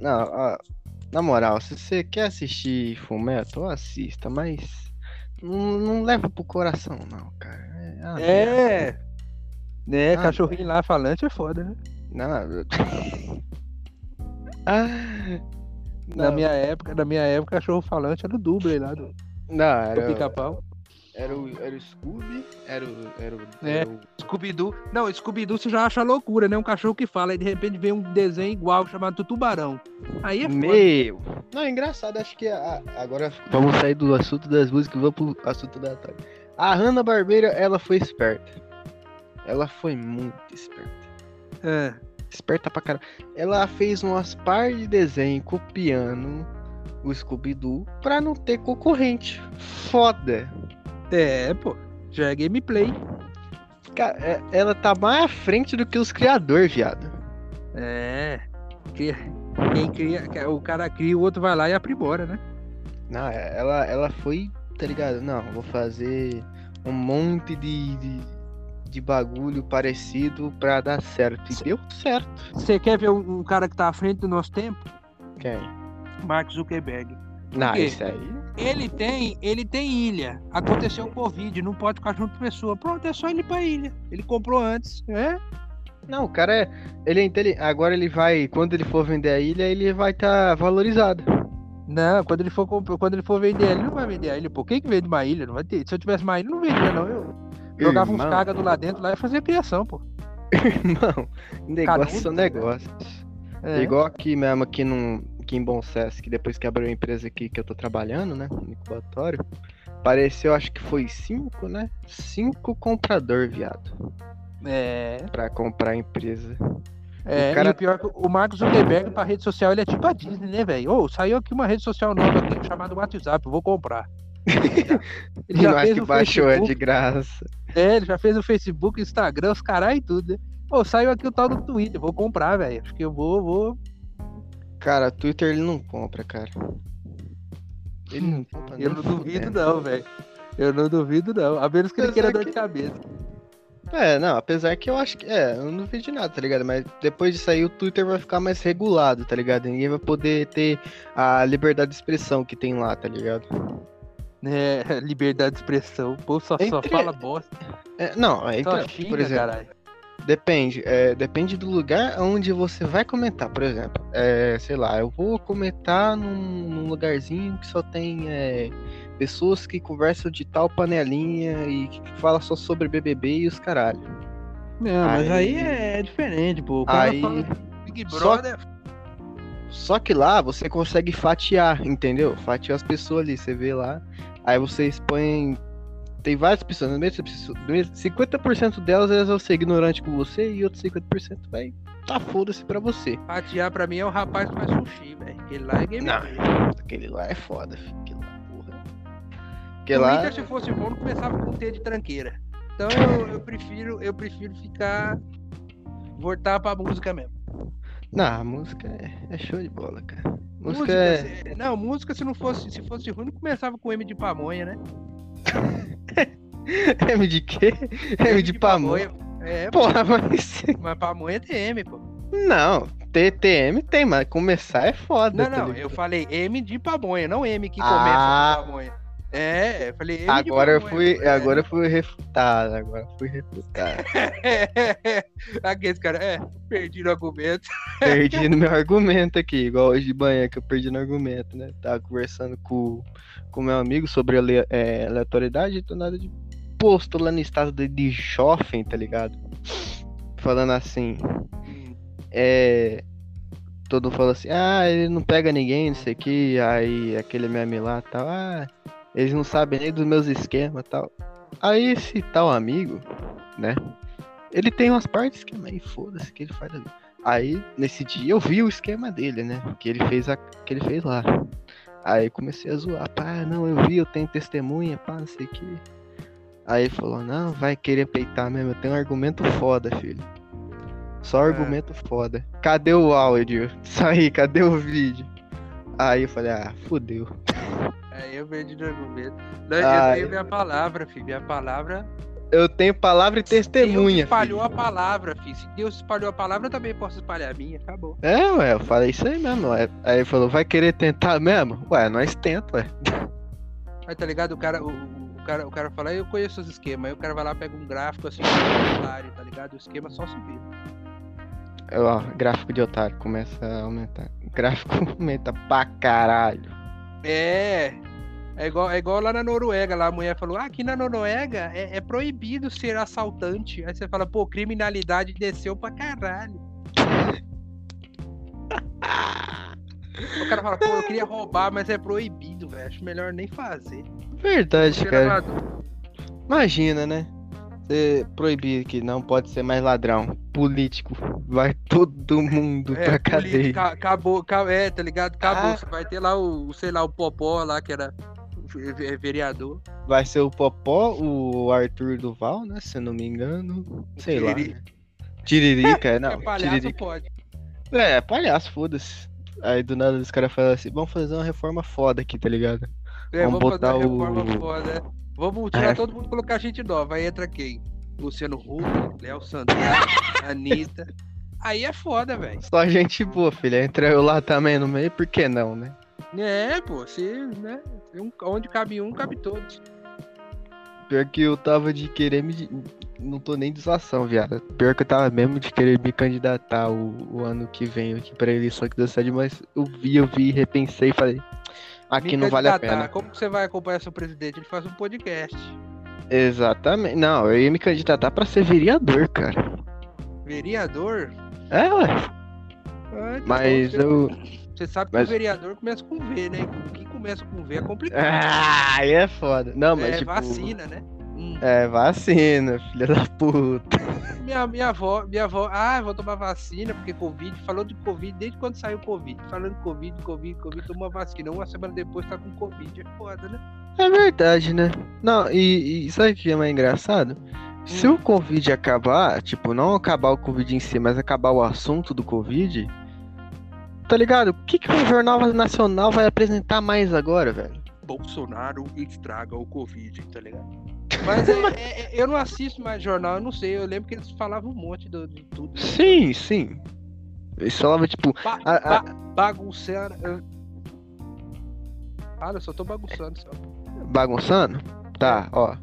Não, ó, na moral, se você quer assistir Fullmetal, assista, mas não, não leva pro coração, não, cara. É, merda. É. Né, Ah, cachorrinho lá falante é foda, né? Não. ah, Na não, minha época, na minha época, cachorro falante era o dublê lá do, não, do era, pica-pau. era, o, era o Scooby, era o. Era o, É. era o- Scooby-Doo. Não, Scooby-Doo você já acha loucura, né? Um cachorro que fala, e de repente vem um desenho igual chamado Tubarão. Aí é foda. Meu! Não, é engraçado, acho que a- agora vamos sair do assunto das músicas e vamos pro assunto da Natália. A Hanna Barbeira, ela foi esperta. Ela foi muito esperta. É. Esperta pra caralho. Ela fez umas par de desenho copiando o Scooby-Doo pra não ter concorrente. Foda. É, pô. Já é gameplay. Cara, é- ela tá mais à frente do que os criadores, viado. É. Que- Quem cria, o cara cria, o outro vai lá e aprimora, né? Não, é- ela, ela foi, tá ligado? Não, vou fazer um monte de, de, de bagulho parecido pra dar certo. E deu certo. Você quer ver um, um cara que tá à frente do nosso tempo? Quem? Mark Zuckerberg. Não, isso aí. Ele tem, ele tem ilha. Aconteceu o Covid, não pode ficar junto com pessoa. Pronto, é só ele pra ilha. Ele comprou antes, né? Não, o cara é. Ele é inteligente. Agora ele vai. Quando ele for vender a ilha, ele vai estar valorizado. Não, quando ele for quando ele for vender, ele não vai vender a ilha. Pô, quem que vende uma ilha? Não vai ter. Se eu tivesse uma ilha, não vendia, não. Eu jogava uns Irmão. cagas lá dentro lá e fazia criação, pô. Não, negócio são né? negócios. É. Igual aqui mesmo, aqui, num, aqui em Bom que depois que abriu a empresa aqui que eu tô trabalhando, né? No incubatório. Apareceu, acho que foi cinco, né? Cinco comprador, viado. É. Pra comprar a empresa. É, O cara- e o pior é que o Mark Zuckerberg pra rede social, ele é tipo a Disney, né, velho? Ô, saiu aqui uma rede social nova aqui chamada WhatsApp, vou comprar. Ele não já acho fez que baixou é de Facebook, graça. É, ele já fez o Facebook, Instagram, os caras e tudo, né? Ô, saiu aqui o tal do Twitter, vou comprar, velho. Acho que eu vou, vou. Cara, Twitter ele não compra, cara. Ele não compra Eu não duvido, não, velho. Eu não duvido, não. A menos que ele queira dor de cabeça. É, não, apesar que eu acho que. É, eu não duvido de nada, tá ligado? Mas depois de sair, o Twitter vai ficar mais regulado, tá ligado? Ninguém vai poder ter a liberdade de expressão que tem lá, tá ligado? É, liberdade de expressão. O povo só, só Entre- fala bosta. É, não, é, Só então, xinga, por exemplo, caralho. depende. é, depende do lugar onde você vai comentar. Por exemplo, é, sei lá, eu vou comentar num, num lugarzinho que só tem é, pessoas que conversam de tal panelinha e que fala só sobre BBB e os caralho. Não, mas aí Aí- é diferente, pô. O cara Aí. Big Só- Brother. Só que lá você consegue fatiar, entendeu? Fatiar as pessoas ali, você vê lá. Aí você expõe. Tem várias pessoas, no mesmo, no mesmo- 50% delas elas vão ser ignorantes com você e outros 50% vai tá foda-se pra você. Fatiar pra mim é o rapaz que faz sushi, velho. Aquele lá é game Não, aquele lá é foda, filho. Aquele lá, porra. Aquele lá. Se fosse bom, não começava com T de tranqueira. Então eu, eu prefiro, eu prefiro ficar. Voltar pra música mesmo. Não, a música é, é show de bola, cara. Música é. se- Não, música se não fosse, se fosse ruim, não começava com M de pamonha, né? M de quê? M de pamonha. É, pô, Porra, mas. mas pamonha tem M, pô. Não, TTM tem, mas começar é foda. Não, tá não, ligado? eu falei M de pamonha, não M que Ah. começa com pamonha. É, eu falei Agora eu fui, é. agora eu fui refutado, agora eu fui refutado. Aqueles caras, é, perdi no argumento. perdi no meu argumento aqui, igual hoje de manhã que eu perdi no argumento, né? Tava conversando com com meu amigo sobre ale- é, aleatoriedade e do nada de posto lá no estado de, de Schoffen, tá ligado? Falando assim, é. Todo mundo falou assim, ah, ele não pega ninguém, não sei o que, aí aquele meme lá tal, ah, eles não sabem nem dos meus esquemas tal. Aí esse tal amigo, né? Ele tem umas partes que aí foda-se que ele faz vida. Aí, nesse dia, eu vi o esquema dele, né? Que ele fez, a, que ele fez lá. Aí comecei a zoar, pá, não, eu vi, eu tenho testemunha, pá, não sei o que. Aí falou, não, vai querer peitar mesmo, eu tenho um argumento foda, filho. Só argumento foda. Cadê o áudio? Isso aí, cadê o vídeo? Aí eu falei, ah, fudeu. Aí eu perdi no argumento. Não, eu tenho minha palavra, filho. Minha palavra. Eu tenho palavra e testemunha. Deus espalhou filho. a palavra, filho. Se Deus espalhou a palavra, eu também posso espalhar a minha. Acabou. É, ué, eu falei isso aí mesmo. Ué. Aí ele falou, vai querer tentar mesmo? Ué, nós tenta, ué. Aí tá ligado? O cara, o, o cara, o cara fala, eu conheço os esquemas. Aí o cara vai lá, pega um gráfico assim, um usuário, tá ligado? O esquema só subir. Ó, gráfico de otário começa a aumentar. Gráfico aumenta pra caralho. É. É igual, é igual lá na Noruega, lá a mulher falou, ah, aqui na Noruega é, é proibido ser assaltante. Aí você fala, pô, criminalidade desceu pra caralho. o cara fala, pô, eu queria roubar, mas é proibido, velho. Acho melhor nem fazer. Verdade, cara. Imagina, né? Você proibir que não pode ser mais ladrão. Político. Vai todo mundo É, pra cadeia. política, acabou, ca- é, tá ligado? Acabou. Ah. Você vai ter lá o, sei lá, o Popó lá, que era ve- vereador. Vai ser o Popó, o Arthur Duval, né? Se eu não me engano. Sei lá. Tiriri- né? Tiririca, é, não. é palhaço, Tiririca. pode. É, palhaço, foda-se. Aí do nada os caras falam assim, vamos fazer uma reforma foda aqui, tá ligado? É, Vamos vamos, fazer botar uma reforma o- foda? Vamos tirar É. todo mundo e colocar gente nova. Aí entra quem? Luciano Huck, Léo Santana, Anitta. Aí é foda, velho. Só gente boa, filha. Entra eu lá também no meio, por que não, né? É, pô, se, né? onde cabe um, cabe todos. Pior que eu tava de querer me. Não tô nem de zoação, viado. Pior que eu tava mesmo de querer me candidatar o, o ano que vem aqui pra eleição aqui da cidade, mas eu vi, eu vi, repensei e falei. Aqui não vale a pena. Como que você vai acompanhar seu presidente? Ele faz um podcast. Exatamente. Não, eu ia me candidatar pra ser vereador, cara. Vereador? É, ué. Ah, então Mas você, eu. Você sabe que mas- o vereador começa com V, né? O que começa com V é complicado. Ah, aí é foda. Não, mas é tipo. vacina, né? Hum. É, vacina, filha da puta. Minha, minha avó, minha avó, ah, vou tomar vacina porque Covid, falou de Covid desde quando saiu Covid. Falando de Covid, Covid, Covid, tomou a vacina. Uma semana depois tá com Covid. É foda, né? É verdade, né? Não, e, e sabe o que é mais engraçado? Se Hum. o Covid acabar, tipo, não acabar o Covid em si, mas acabar o assunto do Covid, tá ligado? O que, que o Jornal Nacional vai apresentar mais agora, velho? Bolsonaro estraga o Covid, tá ligado? Mas é- é- é- eu não assisto mais jornal, eu não sei. Eu lembro que eles falavam um monte do- de tudo. Sim, sim. Eles falavam, tipo, Ba A- a- ba- bagunçando. Ah, eu só tô bagunçando só. bagunçando? Tá, ó.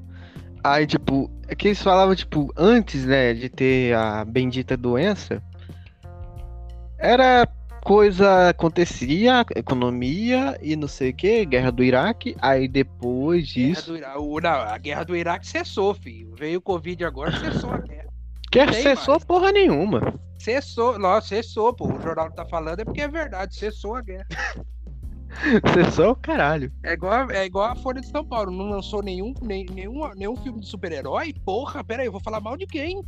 Aí, tipo, é que eles falavam, tipo, antes, né, de ter a bendita doença, era coisa acontecia, economia e não sei o que, guerra do Iraque, aí depois Guerra disso. do Ira- o- não, a guerra do Iraque cessou, filho. Veio o Covid agora, cessou a guerra. Quer cessou mais. porra nenhuma. Cessou, não, cessou, pô. O jornal tá falando é porque é verdade, cessou a guerra. Cessou o caralho. É igual, é igual a Folha de São Paulo, não lançou nenhum, nem, nenhum, nenhum filme de super-herói? Porra, pera aí, eu vou falar mal de quem?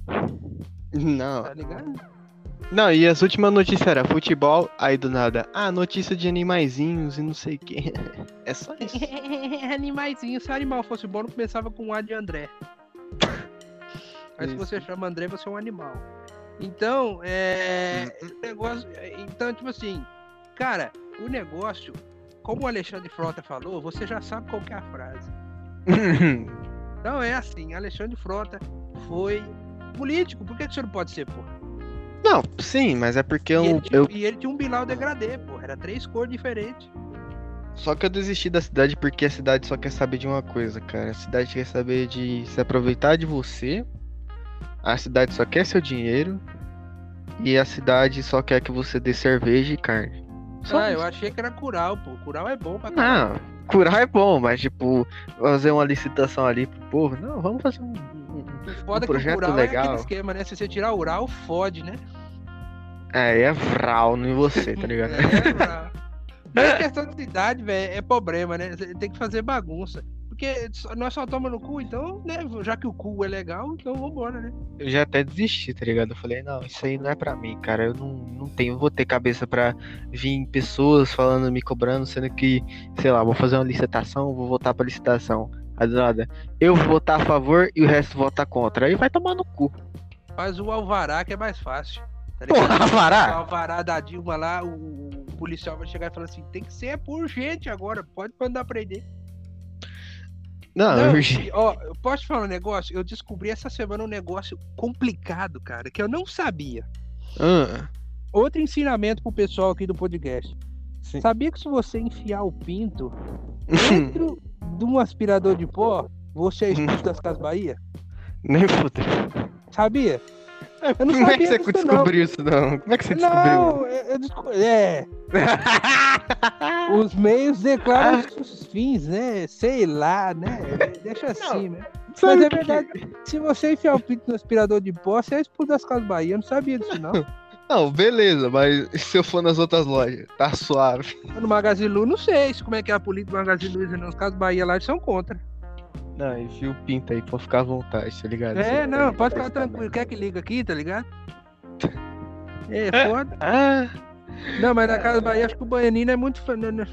Não. Tá ligado? Não, e as últimas notícias era futebol, aí do nada, ah, notícia de animaizinhos e não sei o que. É só isso. Animaizinho, se o animal fosse bom, não começava com A de André. Mas se você chama André, você é um animal. Então, é. Hum. Negócio. Então, tipo assim, cara, o negócio, como o Alexandre Frota falou, você já sabe qual que é a frase. Então é assim, Alexandre Frota foi político, por que, que você não pode ser, pô? Não, sim, mas é porque E eu, ele, tinha, eu. e ele tinha um Bilal degradê, pô. Era três cores diferentes. Só que eu desisti da cidade porque a cidade só quer saber de uma coisa, cara. A cidade quer saber de se aproveitar de você. A cidade só quer seu dinheiro. E a cidade só quer que você dê cerveja e carne. Só ah, eu isso. achei que era cural, pô. Cural é bom pra caralho. Não, curar é bom, mas tipo, fazer uma licitação ali pro povo. Não, vamos fazer um, Foda um que o projeto cural é legal. aquele esquema, né? Se você tirar o ural, fode, né? É, é vral em você, tá ligado? É, ural. Mas questão de cidade, velho, é problema, né? Tem que fazer bagunça. Porque nós só tomamos no cu, então, né? Já que o cu é legal, então vambora, né? Eu já até desisti, tá ligado? Eu falei, não, isso aí não é pra mim, cara. Eu não, não tenho, vou ter cabeça pra vir pessoas falando, me cobrando, sendo que, sei lá, vou fazer uma licitação, vou votar pra licitação. Aí do nada, eu vou votar a favor e o resto vota contra. Aí vai tomar no cu. Faz o alvará que é mais fácil. Tá Porra, ligado? O alvará? alvará da Dilma lá, o, o policial vai chegar e falar assim: tem que ser por urgente agora, pode mandar prender. Não, Não, eu... ó, eu posso te falar um negócio? Eu descobri essa semana um negócio complicado, cara, que eu não sabia. Ah, Outro ensinamento pro pessoal aqui do podcast. Sim. Sabia que se você enfiar o pinto dentro de um aspirador de pó, você é expulso das Casas Bahia? nem fudeu. Sabia? Não Como é que você disso, descobriu isso, não? Como é que você descobriu? Não, eu, eu desco- É, os meios declaram os fins, né? Sei lá, né? Deixa assim, né? Mas é o que verdade. Se você enfiar o pinto no aspirador de pó, você é expulso das Casas Bahia. Eu não sabia disso, não. Não, beleza, mas se eu for nas outras lojas, tá suave. No Magazine Lu, não sei se como é que é a política do Magazine Luiza, não. Os Casas Bahia lá eles são contra. Não, o pinto aí pra ficar à vontade, tá ligado? É, não, pode tá ficar tranquilo. Quer que liga aqui, tá ligado? É, foda. Ah, Não, mas na Casa Bahia acho que o Baianinho é muito né?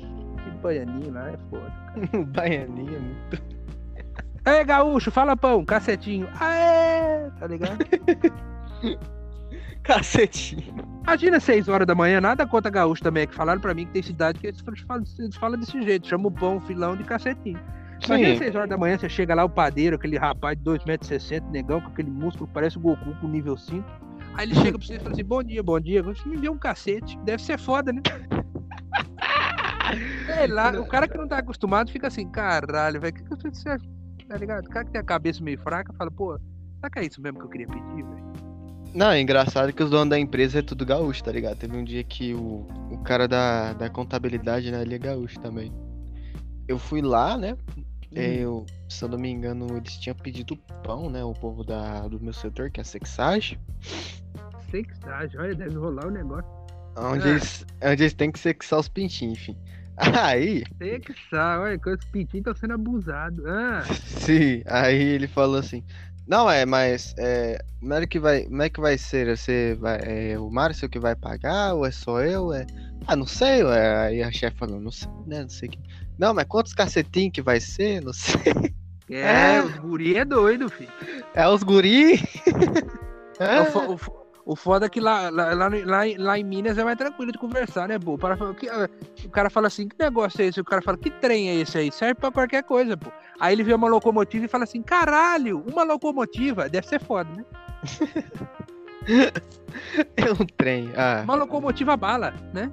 O Baianinho lá é foda. o baianinho é muito. Ei, gaúcho, fala pão, cacetinho. Aê! Tá ligado? Cacetinho. Imagina 6 horas da manhã, nada contra gaúcho também, que falaram pra mim que tem cidade que eles falam, eles falam desse jeito, chama o pão filão de cacetinho. Imagina Sim. 6 horas da manhã, você chega lá, o padeiro, aquele rapaz de 2,60m, negão, com aquele músculo, parece o Goku com nível 5. Aí ele chega pra você e fala assim, bom dia, bom dia. Você me deu um cacete. Deve ser foda, né? Sei lá, o cara que não tá acostumado fica assim, caralho, velho, que que eu fiz isso? Tá ligado? O cara que tem a cabeça meio fraca fala, pô, será que é isso mesmo que eu queria pedir, velho? Não, é engraçado que os donos da empresa é tudo gaúcho, tá ligado? Teve um dia que o, o cara da, da contabilidade, né, ele é gaúcho também. Eu fui lá, né? é, Eu, se eu não me engano, eles tinham pedido pão, né? O povo da, do meu setor, que é a sexagem. Sexagem, olha, deve rolar o negócio. Onde, Ah. eles, onde eles têm que sexar os pintinhos, enfim. Aí, Sexar, olha, que os pintinhos estão sendo abusados. Ah, sim, aí ele falou assim. Não, é, mas é, como é que vai, como é que vai ser? Você vai, é o Márcio que vai pagar ou é só eu? É... Ah, não sei, ué. Aí a chefe falou, não sei, né, não sei que. Não, mas quantos cacetinhos que vai ser? Não sei. é, É. os guri é doido, filho. É os guri? O, fo- o o foda é que lá, lá, lá, lá em- Minas é mais tranquilo de conversar, né, pô? O cara, fala, o cara fala assim, que negócio é esse? O cara fala, que trem é esse aí? Serve pra qualquer coisa, pô. Aí ele vê uma locomotiva e fala assim, caralho, uma locomotiva? Deve ser foda, né? É um trem. Ah, Uma locomotiva bala, né?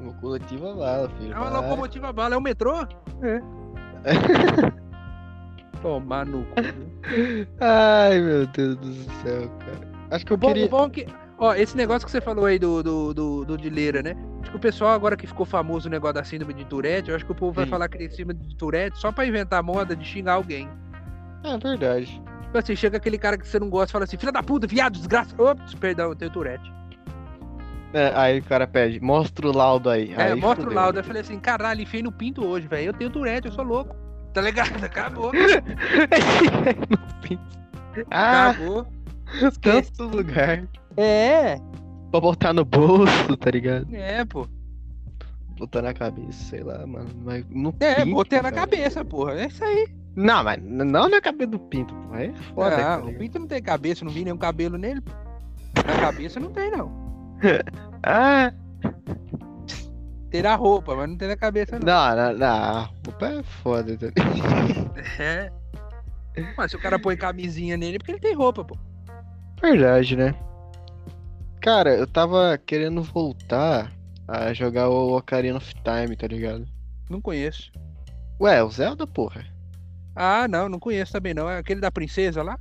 uma coletiva bala, filho. É uma locomotiva bala, é um metrô? É. Tomar no cu. Ai, meu Deus do céu, cara. Acho que eu O bom, queria. bom é que. Ó, esse negócio que você falou aí do, do, do, do Dileira, né? Acho que o pessoal, agora que ficou famoso o negócio da síndrome de Tourette, eu acho que o povo vai Sim. falar que tem síndrome de Tourette só pra inventar moda de xingar alguém. É verdade. Tipo assim, chega aquele cara que você não gosta e fala assim, filha da puta, viado, desgraça. Ops, perdão, eu tenho Tourette. É, aí o cara pede, mostra o laudo aí. É, aí mostra o laudo. Eu falei assim, caralho, enfiei no pinto hoje, velho. Eu tenho Tourette, eu sou louco. Tá ligado? Acabou. No fim. ah, Acabou. Tanto lugar. É, Pra botar no bolso, tá ligado? é, pô. Botar na cabeça, sei lá, mano. Mas no É, pinto, botei na cara. cabeça, porra. É isso aí. Não, mas não na cabeça do pinto, pô. É foda, ah, o pinto não tem cabeça, não vi nenhum cabelo nele. Na cabeça não tem, não. Ah, Tem na roupa, mas não tem na cabeça, não. Não, não, não. A roupa é foda. tá ligado? É. Mas se o cara põe camisinha nele, é porque ele tem roupa, pô. Verdade, né? Cara, eu tava querendo voltar a jogar o Ocarina of Time, tá ligado? Não conheço. Ué, o Zelda, porra. Ah, não, não conheço também não. É aquele da princesa lá?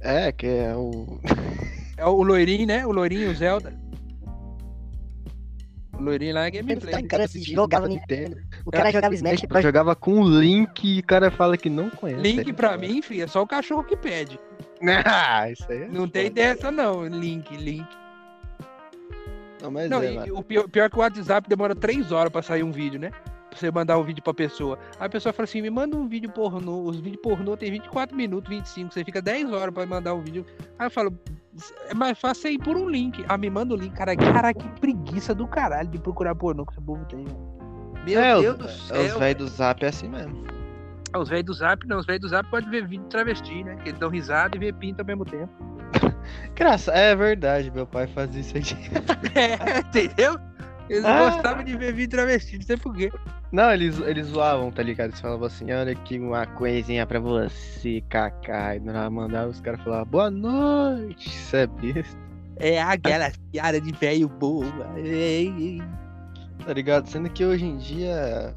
É, que é o. É o loirinho, né? O loirinho, o Zelda. O loirinho lá é Ele gameplay. tá- cara jogava no Nintendo. O cara jogava Smash pra jogava com o Link e o cara fala que não conhece. Link pra mim, filho, é só o cachorro que pede. Ah, isso aí é Não tem dessa não, Link, Link. Não, mas Não, é, e o pior, pior que o WhatsApp demora três horas pra sair um vídeo, né? Você mandar um vídeo pra pessoa. Aí a pessoa fala assim, me manda um vídeo pornô. Os vídeos pornô tem 24 minutos, 25. Você fica 10 horas pra mandar um vídeo. Aí eu falo, é mais fácil ir por um link. Ah, me manda o link. Cara, cara, que preguiça do caralho de procurar pornô que esse povo tem. Meu É, Deus os, do é, céu. os velhos do Zap é assim mesmo. Ah, Os velhos do Zap, não. Os velhos do Zap podem ver vídeo de travesti, né? Que eles dão risada e vê pinto ao mesmo tempo. Graça, é verdade, meu pai fazia isso aí. É, entendeu? Eles Ah. gostavam de ver vídeo travesti, não sei porquê. Não, eles, eles zoavam, tá ligado? Eles falavam assim, olha aqui uma coisinha pra você, Kaká. E nós mandava os caras falavam, boa noite, isso é besta. É aquela piada de velho boa. Ei, ei. Tá ligado? Sendo que hoje em dia,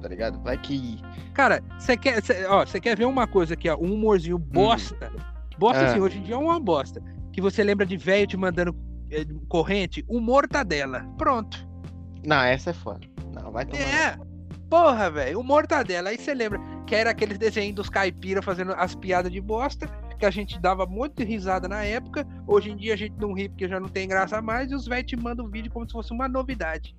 tá ligado? Vai que... Cara, você quer, cê- ó, você quer ver uma coisa aqui, ó, um humorzinho bosta. Bosta Ah. assim, hoje em dia é uma bosta. Que você lembra de velho te mandando corrente, o mortadela. Pronto. Não, essa é foda. Não, vai tomar. É. Porra, velho, o mortadela. Aí você lembra que era aqueles desenhos dos caipira fazendo as piadas de bosta, que a gente dava muito risada na época. Hoje em dia a gente não ri porque já não tem graça mais, e os velhos te mandam o vídeo como se fosse uma novidade.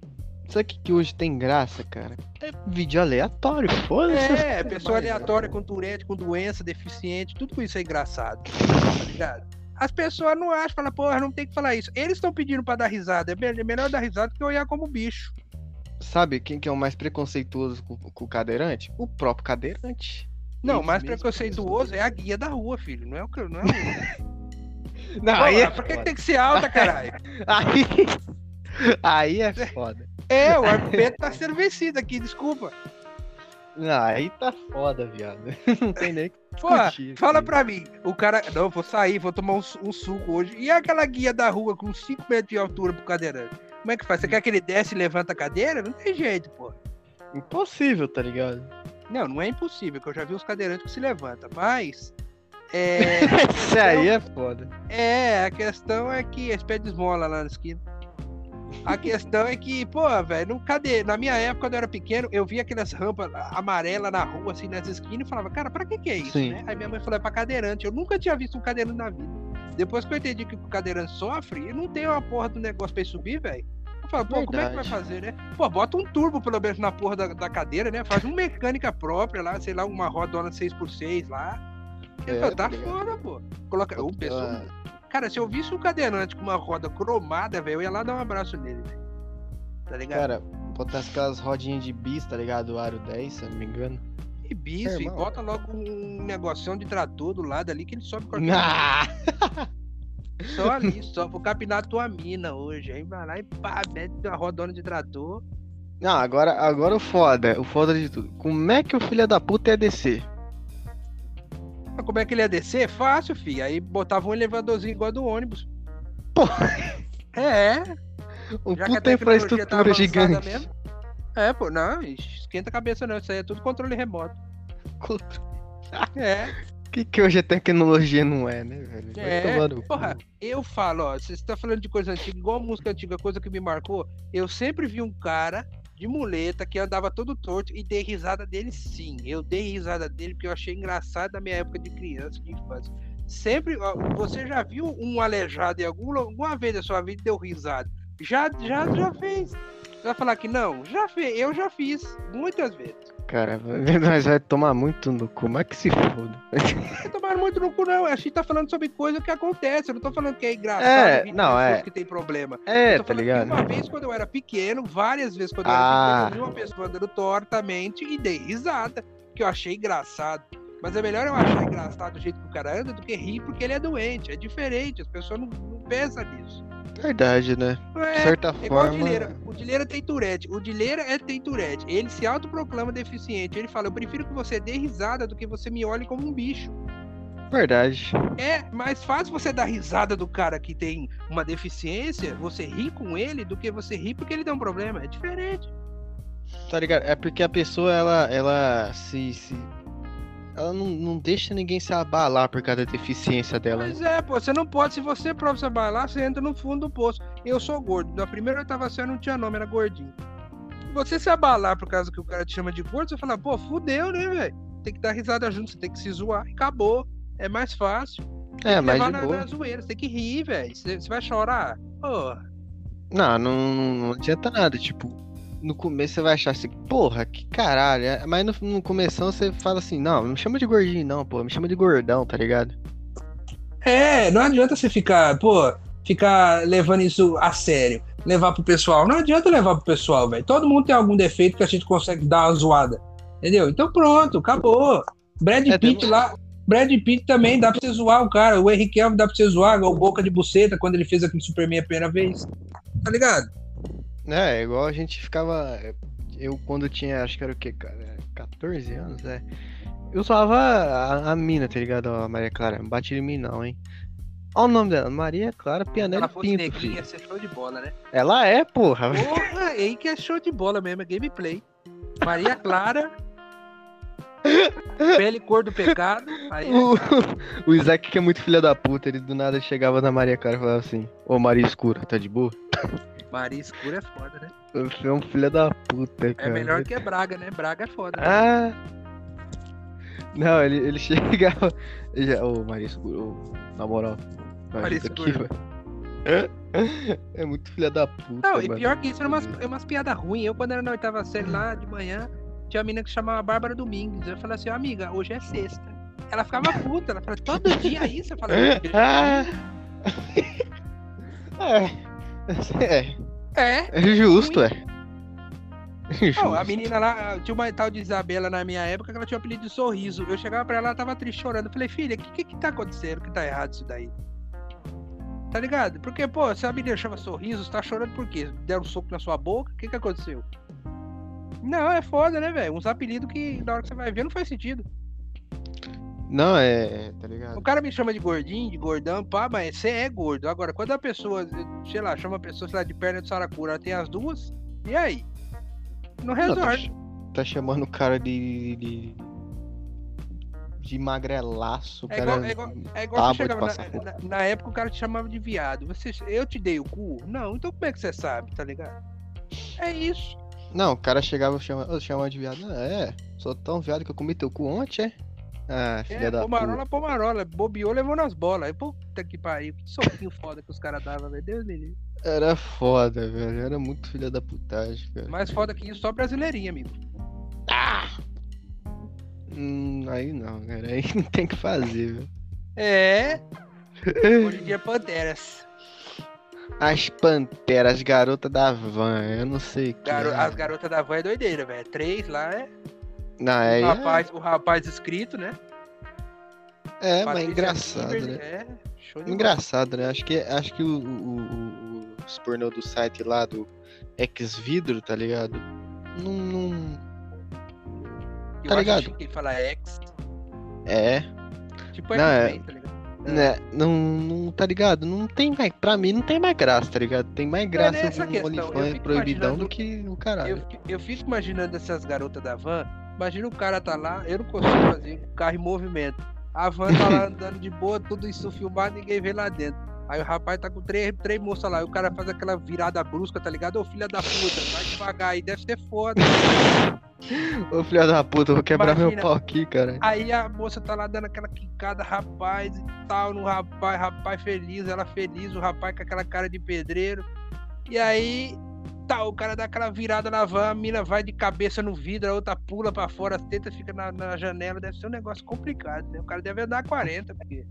Sabe o que, que hoje tem graça, cara? É vídeo aleatório, foda-se. É, pessoa aleatória com Tourette, com doença, deficiente, tudo isso é engraçado. Tá ligado? As pessoas não acham, falam, porra, não tem que falar isso. Eles estão pedindo pra dar risada. É é melhor dar risada do que olhar como bicho. Sabe quem que é o mais preconceituoso com, com o cadeirante? O próprio cadeirante. Não, Eles mais preconceituoso é a guia da rua, filho. Não é o que. Não é o... Não, Porra, aí é por que, que tem que ser alta, caralho? Aí, aí é foda. É, o argumento tá sendo vencido aqui, desculpa. Não, aí tá foda, viado. Não tem nem que Porra, discutir. fala filho. pra mim. O cara. Não, vou sair, vou tomar um, um suco hoje. E aquela guia da rua com 5 metros de altura pro cadeirante? Como é que faz? Você quer que ele desce e levanta a cadeira? Não tem jeito, porra. Impossível, tá ligado? Não, não é impossível, que eu já vi uns cadeirantes que se levantam, mas. É, Isso aí é foda. é, a questão é que eles pedem esmola lá na esquina. A questão é que, pô, velho, no cadê? Na minha época, quando eu era pequeno, eu via aquelas rampas amarelas na rua, assim, nas esquinas, e falava, cara, pra que que é isso, né? Aí minha mãe falou, é pra cadeirante. Eu nunca tinha visto um cadeirante na vida. Depois que eu entendi que o cadeirante sofre, ele não tem uma porra do negócio pra ele subir, velho. Eu falo, pô, como é que vai Verdade. fazer, né? Pô, bota um turbo pelo menos na porra da, da cadeira, né? Faz uma mecânica própria lá, sei lá, uma rodona 6x6 lá. Eu É, tá tá ligado. foda, pô. Coloca. Ô, pessoa, Cara, se eu visse um cadeirante com uma roda cromada, velho, eu ia lá dar um abraço nele, velho. Tá ligado? Cara, botar aquelas rodinhas de bis, tá ligado? O aro 10, se eu não me engano. e bicho, e irmão. bota logo um negocinho de trator do lado ali que ele sobe com a Ah! Só ali, só vou capinar tua mina hoje. Aí vai lá e pá, mete uma rodona de trator. Não, agora, agora o foda, o foda de tudo. Como é que o filho da puta ia descer? Mas como é que ele ia descer? Fácil, filho. Aí botava um elevadorzinho igual do ônibus. Pô. É, Um já puta tá infraestrutura avançada gigante. mesmo. É, pô, não, esquenta a cabeça não. Isso aí é tudo controle remoto. É. O que, que hoje a tecnologia não é, né, velho? Vai É, no porra, eu falo, ó, você tá falando de coisa antiga, igual música antiga, coisa que me marcou. Eu sempre vi um cara de muleta que andava todo torto e dei risada dele sim. Eu dei risada dele porque eu achei engraçado na minha época de criança, de infância. Sempre, você já viu um aleijado em algum, lu- alguma vez da sua vida deu risada? Já, já, já fez. Você vai falar que não? Já fez, eu já fiz, muitas vezes. Cara, nós vai tomar muito no cu, mas que se foda. Não tomaram muito no cu, não. A gente tá falando sobre coisa que acontece. Eu não tô falando que é engraçado. É, não, é. que tem problema. É, Eu tô tá ligado? Uma vez quando eu era pequeno, várias vezes quando eu Ah. era pequeno, eu vi uma pessoa andando tortamente e dei risada. Que eu achei engraçado. Mas é melhor eu achar engraçado do jeito que o cara anda do que rir porque ele é doente. É diferente, as pessoas não, não pensam nisso. Verdade, né? Não De é, certa é igual o forma. Dileira. O Dileira tem Tourette. O Dileira é tem Tourette. Ele se autoproclama deficiente. Ele fala: Eu prefiro que você dê risada do que você me olhe como um bicho. Verdade. É mais fácil você dar risada do cara que tem uma deficiência, você rir com ele, do que você rir porque ele tem um problema. É diferente. Tá ligado? É porque a pessoa, ela, ela se. se... Ela não, não deixa ninguém se abalar por causa da deficiência dela. Mas é, pô, você não pode, se você próprio se bailar, você entra no fundo do poço. Eu sou gordo. Da primeira oitava série não tinha nome, era gordinho. Você se abalar por causa que o cara te chama de gordo, você fala, pô, fudeu, né, velho? Tem que dar risada junto, você tem que se zoar acabou. É mais fácil. É, mas levar de na, boa. na zoeira, você tem que rir, velho. Você, você vai chorar. Pô, Não, não, não adianta nada. Tipo, no começo você vai achar assim, porra, que caralho. é- Mas no, no começo você fala assim, não, não me chama de gordinho, não, pô, me chama de gordão, tá ligado? É, não adianta você ficar, pô, ficar levando isso a sério. Levar pro pessoal. Não adianta levar pro pessoal, velho. Todo mundo tem algum defeito que a gente consegue dar uma zoada. Entendeu? Então pronto, acabou. Brad É, tem Pitt lá. Brad Pitt também dá pra você zoar o cara. O Henry Cavill dá pra você zoar, igual o Boca de Buceta, quando ele fez aquele Superman a primeira vez. Tá ligado? É, igual a gente ficava. Eu quando tinha, acho que era o que, cara? 14 anos, é. Eu usava a, a mina, tá ligado? A Maria Clara. Não bate em mim não, hein? Olha o nome dela, Maria Clara Pianelli Pinto, neguinha, filho. ia ser show de bola, né? Ela é, porra. Porra, aí que é show de bola mesmo, é gameplay. Maria Clara. Pele cor do pecado. Aí O, o Isaac que é muito filha da puta, ele do nada chegava na Maria Clara e falava assim, ô Maria Escura, tá de boa? Maria escura é foda, né? Você é um filho da puta, É cara. melhor que Braga, né? Braga é foda. né? Ah! Não, ele, ele chegava. já- Ô, Maria Escura, ô, na moral. Maria aqui, Escura. É muito filha da puta. Não, e mano. pior que isso, era umas, é umas piadas ruins. Eu, quando era na oitava série lá de manhã, tinha uma menina que chamava Bárbara Domingues. Eu falei assim, amiga, hoje é sexta. Ela ficava puta, ela falava, todo dia isso? Eu falei, Ah! É. É, é. é justo, é. Não, a menina lá, tinha uma tal de Isabela na minha época que ela tinha o apelido de sorriso. Eu chegava pra ela, ela tava triste chorando. Eu falei, filha, o que, que que tá acontecendo? Que tá errado isso daí? Tá ligado? Porque, pô, se a menina chama sorriso, você tá chorando por quê? Deram um soco na sua boca? O que que aconteceu? Não, é foda, né, velho? Uns apelidos que na hora que você vai ver não faz sentido. Não, é. Tá ligado? O cara me chama de gordinho, de gordão, pá, mas você é gordo. Agora, quando a pessoa, sei lá, chama a pessoa, sei lá, de perna de saracura, ela tem as duas, e aí? Não Não, tá, resolve. tá chamando o cara de. de. de magrelaço, É cara. igual, é igual, é igual na, na- na época o cara te chamava de viado. Você, eu te dei o cu? Não, então como é que você sabe, tá ligado? É isso. Não, o cara chegava e chamava, chamava de viado. Ah, é, sou tão viado que eu comi teu cu ontem, é? Ah, filha É, da pomarola, puta. pomarola. Bobeou, levou nas bolas. Aí, puta que pariu. Que soquinho foda que os caras davam, velho. Deus me livre. Era foda, velho. Era muito filha da putagem, cara. Mais foda que isso, só brasileirinha, amigo. Hum, aí não, cara. Aí não tem o que fazer, velho. É. Hoje em dia, Panteras. As panteras, garotas da van, eu não sei o que. Garo- é. As garotas da van é doideira, velho. Três lá é. Não, é, O rapaz, o rapaz escrito, né? é, mas Patrícia engraçado, Kimberly, né? É, de bola. Engraçado, né? Acho que, acho que o, o, o- os pornô do site lá do Xvidro, tá ligado? Não, não. Eu tá acho ligado? chique ele fala ex. É, Tipo Não, é- X-Men, tá ligado? né? Não, não, tá ligado? Não tem mais. Pra mim, não tem mais graça, tá ligado? Tem mais graça nessa um questão, eu OnlyFans proibidão do que o Eu, caralho. fi- eu fico imaginando essas garotas da van. Imagina o cara tá lá, eu não consigo fazer o carro em movimento. A van tá lá andando de boa, tudo isso filmado, ninguém vê lá dentro. Aí o rapaz tá com três, três moças lá, e o cara faz aquela virada brusca, tá ligado? Ô filha da puta, vai devagar aí, deve ser foda. Ô filho da puta, eu vou quebrar meu Imagina. pau aqui, cara. Aí a moça tá lá dando aquela quicada, rapaz e tal, no rapaz, rapaz feliz, ela feliz, o rapaz com aquela cara de pedreiro. E aí, tá, o cara dá aquela virada na van, a mina vai de cabeça no vidro, a outra pula pra fora, as tetas ficam na, na janela, deve ser um negócio complicado, né? O cara deve andar 40, porque.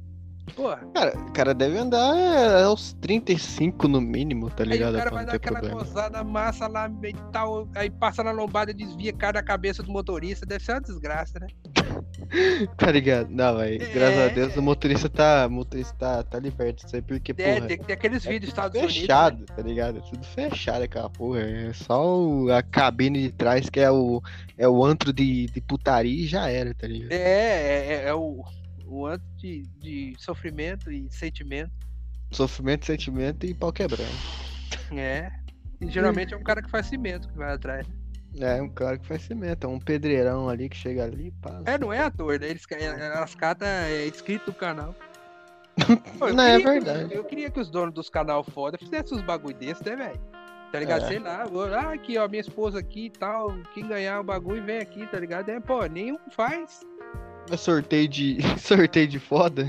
Porra, Cara, o cara deve andar é, aos 35 no mínimo, tá aí ligado? o cara vai dar aquela problema. gozada massa lá e tal, aí passa na lombada, desvia, cai da cabeça do motorista, deve ser uma desgraça, né? Tá ligado? Não, aí, graças a É. Deus, o motorista tá, o motorista tá, tá liberto disso aí, porque, É, porra, tem que ter aqueles é vídeos tudo Estados Unidos. né? fechado, tá ligado? É tudo fechado aquela porra. É só o- a cabine de trás que é o, é o antro de, de putaria e já era, tá ligado? É, é, é- é o, o antes de, de sofrimento e sentimento. Sofrimento, sentimento e pau quebrando. É. E geralmente é um cara que faz cimento que vai atrás. É, um cara que faz cimento, é um pedreirão ali que chega ali, pá. É, não é ator, né? Eles, ca- elas catam é, inscrito do canal. Pô, Não, é queria que- verdade. eu queria que os donos dos canal foda fizessem uns bagulho desse, né, velho? Tá ligado? É. Sei lá, vou- ah, aqui, ó, minha esposa aqui e tal. Quem ganhar o bagulho vem aqui, tá ligado? É, pô, nenhum faz. É sorteio de. sorteio de foda.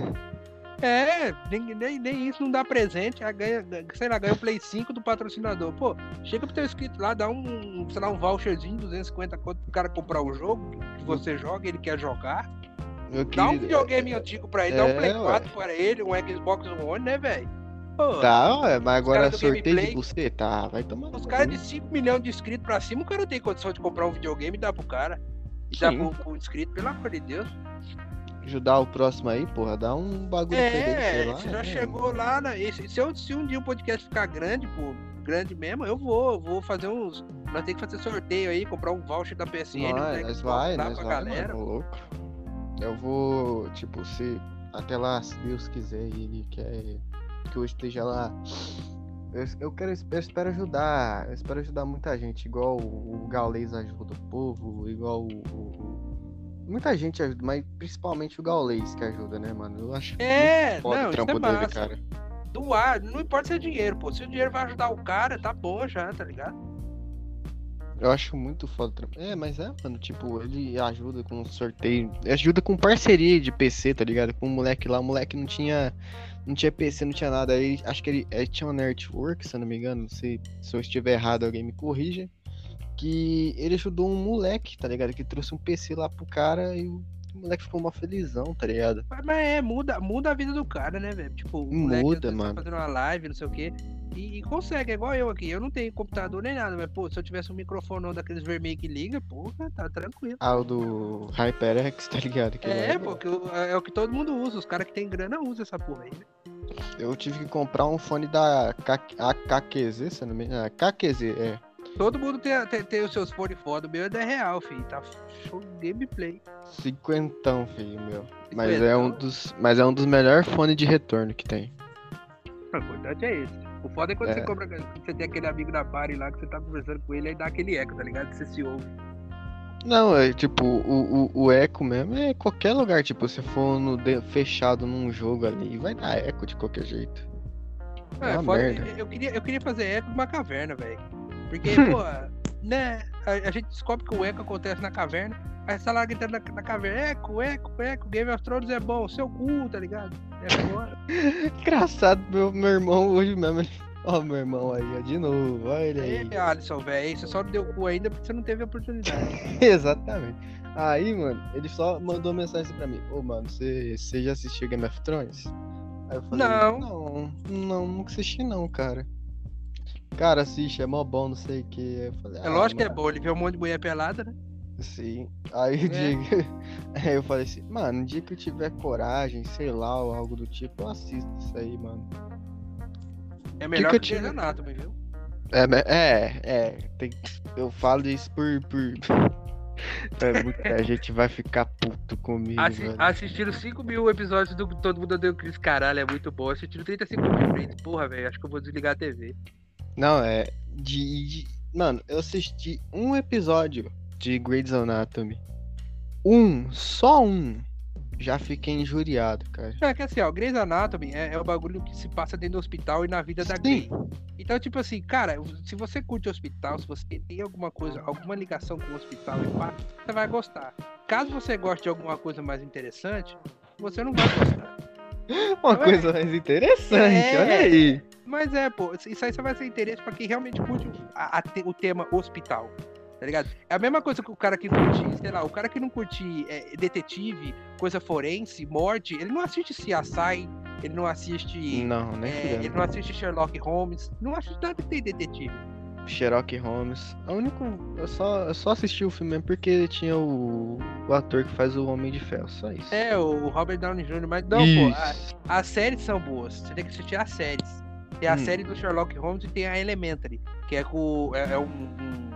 É, nem, nem, nem isso não dá presente, aí ganha, ganha- sei lá, ganha o Play 5 do patrocinador. Pô, chega pro teu inscrito lá, dá um, sei lá, um voucherzinho, 250 conto pro cara comprar o jogo que você joga, ele quer jogar. Eu Dá um queria- videogame antigo pra ele, dá É, um Play ué. 4 para ele, um Xbox One, né, velho? Tá, ué, mas agora sorteio de você, tá, vai tomar. os caras de 5 milhões de inscritos pra cima, o cara tem condição de comprar um videogame e dar pro cara. Dar Sim. pro, pro inscrito, pelo amor de Deus. Ajudar o próximo aí, porra, dá um bagulho pra ele, É, lá. você já é. chegou lá, na, esse- se, eu, se um dia o podcast ficar grande, pô, grande mesmo, eu vou, eu vou fazer uns. Nós temos que fazer sorteio aí, comprar um voucher da PSN, Nós, um nós vai, nós vai, galera. mano, louco. Eu vou, tipo, se até lá, se Deus quiser, e ele quer que eu esteja lá. Eu, eu quero, eu espero ajudar, eu espero ajudar muita gente, igual o, o Gaulês ajuda o povo, igual o, o- Muita gente ajuda, mas principalmente o Gaulês que ajuda, né, mano? Eu acho É, muito foda não, o trampo é dele, cara. Doar, não importa se é dinheiro, pô. Se o dinheiro vai ajudar o cara, tá bom já, tá ligado? Eu acho muito foda. o trampo. É, mas é, mano, tipo, ele ajuda com sorteio, ajuda com parceria de PC, tá ligado? Com o moleque lá, o moleque não tinha não tinha PC, não tinha nada. Aí acho que ele, ele tinha uma network, se eu não me engano, se, se eu estiver errado, alguém me corrija. Que ele ajudou um moleque, tá ligado? Que trouxe um PC lá pro cara e o moleque ficou uma felizão, tá ligado? Mas, mas é, muda, muda a vida do cara, né, velho? Tipo, o moleque Muda, tá mano. fazendo uma live, não sei o quê. E, e consegue, é igual eu aqui. Eu não tenho computador nem nada, mas, pô, se eu tivesse um microfone daqueles vermelhos que liga, porra, tá tranquilo. Ah, o do HyperX, tá ligado? Que É, pô, o- é o que todo mundo usa. Os caras que tem grana usam essa porra aí, né? Eu tive que comprar um fone da K- AKQZ, se não me engano. KQZ, é. Todo mundo tem, tem, tem os seus fones foda. O meu é 10 real, filho. Tá show de gameplay. Cinquentão, filho, meu. Mas é um dos, mas é um dos melhores fones de retorno que tem. O importante é esse. O foda é quando É. você compra. Você tem aquele amigo da party lá que você tá conversando com ele, aí dá aquele eco, tá ligado? Você se ouve. Não, é tipo, o, o, o eco mesmo é qualquer lugar, tipo, se for no de- fechado num jogo ali, vai dar eco de qualquer jeito. É É, foda, merda. eu queria, eu queria fazer eco numa caverna, velho. Porque, pô, né? A, a gente descobre que o eco acontece na caverna. Aí você tá lá gritando na, na caverna, eco, eco, eco, Game of Thrones é bom, seu cu, tá ligado? É foda. Engraçado, meu, meu irmão hoje mesmo. Ó, meu irmão aí, ó, de novo, olha ele aí. Ei, Alisson, velho, você só não deu cu ainda porque você não teve oportunidade. Exatamente. Aí, mano, ele só mandou mensagem pra mim. Ô, mano, você você já assistiu Game of Thrones? Aí eu falei, Não. não, não, nunca assisti não, cara. Cara, assiste, é mó bom, não sei o que. Eu falei, É ah, lógico que é mano, bom, ele vê um monte de mulher pelada, né? Sim. Aí É. que... Aí eu falei assim, mano, um dia que eu tiver coragem, sei lá, ou algo do tipo, eu assisto isso aí, mano. É melhor que eu que, tive? Grey's Anatomy, viu? É, é, é. Tem, eu falo isso por. por... É, muita gente vai ficar puto comigo, Assi velho. assistiram 5 mil episódios do Todo Mundo Odeia o Chris, caralho, é muito bom. Assistiram 35 mil. Porra, velho, acho que eu vou desligar a TV. Não, é. De, de- Mano, eu assisti um episódio de Grey's Anatomy. Um, só um. Já fiquei injuriado, cara. É que assim, ó, Grey's Anatomy é, é o bagulho que se passa dentro do hospital e na vida da Sim. Grey. Então, tipo assim, cara, se você curte hospital, se você tem alguma coisa, alguma ligação com o hospital e pá, você vai gostar. Caso você goste de alguma coisa mais interessante, você não vai gostar. Uma Ué. coisa mais interessante, É. olha aí. Mas é, pô, isso aí só vai ser interesse pra quem realmente curte a- a o tema hospital. Tá ligado? É a mesma coisa que o cara que curte, sei lá, o cara que não curte é, detetive, coisa forense, morte, ele não assiste CSI, ele não assiste. Não, nem é, ele não assiste Sherlock Holmes, não assiste nada que tem detetive. Sherlock Holmes. A único. Eu só, eu só assisti o filme mesmo porque tinha o, o ator que faz o Homem de Ferro. Só isso. É, o Robert Downey Jr., mas não, pô, Isso. as séries são boas. Você tem que assistir as séries. Tem a Hum. série do Sherlock Holmes e tem a Elementary, que é com é, é um, um-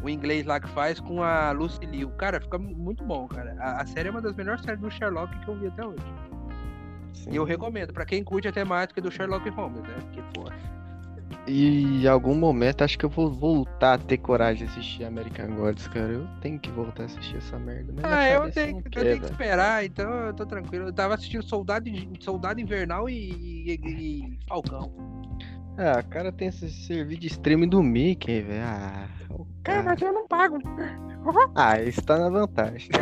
o inglês lá que faz com a Lucy Liu. Cara, fica mu- muito bom, cara. A, a série é uma das melhores séries do Sherlock que eu vi até hoje. Sim. E eu recomendo pra quem curte a temática do Sherlock Holmes, né? Porque, pô, E em algum momento acho que eu vou voltar a ter coragem de assistir American Gods, cara. Eu tenho que voltar a assistir essa merda. Ah, eu tenho, eu tenho que esperar, então eu tô tranquilo. Eu tava assistindo Soldado, Soldado Invernal e, e- e Falcão. Ah, o cara tem esse serviço de streaming do Mickey, velho. Ah, o cara. eu não pago. ah, isso tá na vantagem.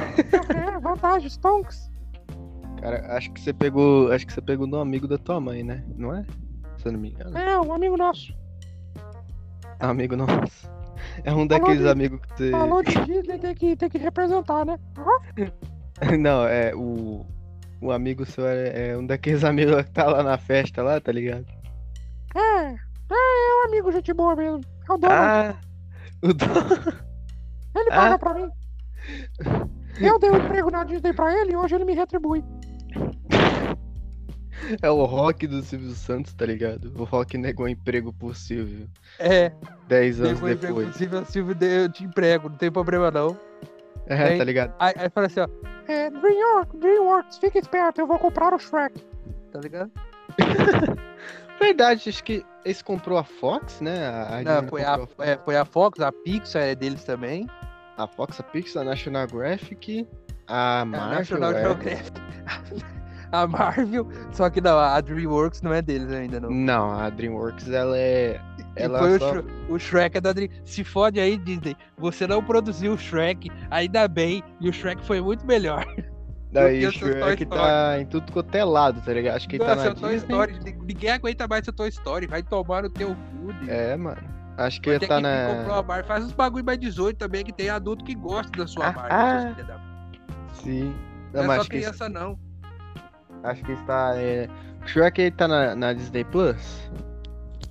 É, vantagem, Stonks. Cara, acho que você pegou. Acho que você pegou no amigo da tua mãe, né? Não é? Se eu não me engano. É, um amigo nosso. É amigo nosso. É um daqueles amigos que você. de Disney, tem que, tem que representar, né? Não, é o. O amigo seu é, é um daqueles amigos que tá lá na festa lá, tá ligado? É, é, é um amigo gente boa mesmo. É o dono, Ah! O do... ele paga pra mim. Eu dei um emprego na Disney pra ele e hoje ele me retribui. É o rock do Silvio Santos, tá ligado? O rock negou emprego pro Silvio. É, Dez anos depois emprego depois. possível, Silvio, eu te emprego, não tem problema não. É, Tem- tá ligado? Aí, aí fala assim, ó. É, Dreamworks, Dreamworks, fica esperto, eu vou comprar o Shrek. Tá ligado? Verdade, acho que eles comprou a Fox, né? A, a Não, foi a, comprou é, foi a Fox, a Pixar é deles também. a Fox, a Pixar, a National Graphic, a A Marvel. National é- Geographic. A Marvel, só que não, a DreamWorks não é deles ainda não. Não, a DreamWorks, ela é. Ela foi o, só... Shre- o Shrek é da Dream. Se fode aí, Disney. Você não produziu o Shrek, ainda bem, e o Shrek foi muito melhor. Daí eu Toy Shrek tá em tudo quanto é lado, tá ligado? Acho que ele tá Nossa, na é Toy Disney. Story. Ninguém aguenta mais seu Toy Story. Vai tomar no teu cu. É, mano. Acho que ele tá que na. comprou a Barbie. Faz uns bagulho mais 18 também, que tem adulto que gosta da sua Ah, Barbie. ah. da- Sim. Não, Não, é só que, isso, criança, não. acho que está. É... O Shrek ele tá na, na Disney Plus?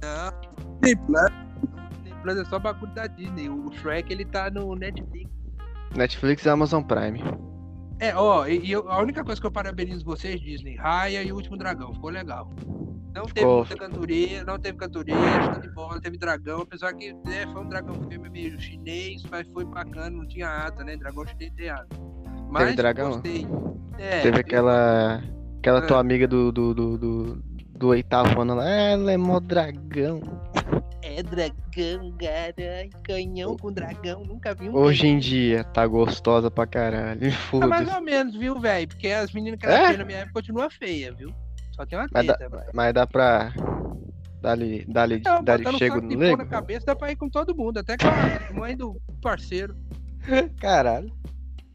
Não. Disney Plus. Disney Plus é só bagulho da Disney. O Shrek, ele tá no Netflix. Netflix e Amazon Prime. É, ó, e, eu- a única coisa que eu parabenizo vocês, Disney, Raya e o Último Dragão, ficou legal. Não teve Ficou. muita cantoria, não teve cantoria, show de bola, teve dragão, apesar que né, foi um dragão filme meio chinês, mas foi bacana, não tinha asa, né? Dragão chinês tem asa. Mas dragão? gostei. É, Teve aquela. Aquela Ah. tua amiga do, do, do, do, do oitavo ano lá. Ela é mó dragão. É dragão, cara, canhão com dragão, nunca vi um Hoje em dia tá gostosa pra caralho. Ah, mais ou menos, viu, velho? Porque as meninas que ela É? tinha na minha época continuam feia, viu? Só tem uma Mas dá- teta, velho. Mas dá pra. Dá-lhe dá-lhe- Não, dá-lhe botando chego no nego? na cabeça dá pra ir com todo mundo, até com a mãe do parceiro. Caralho.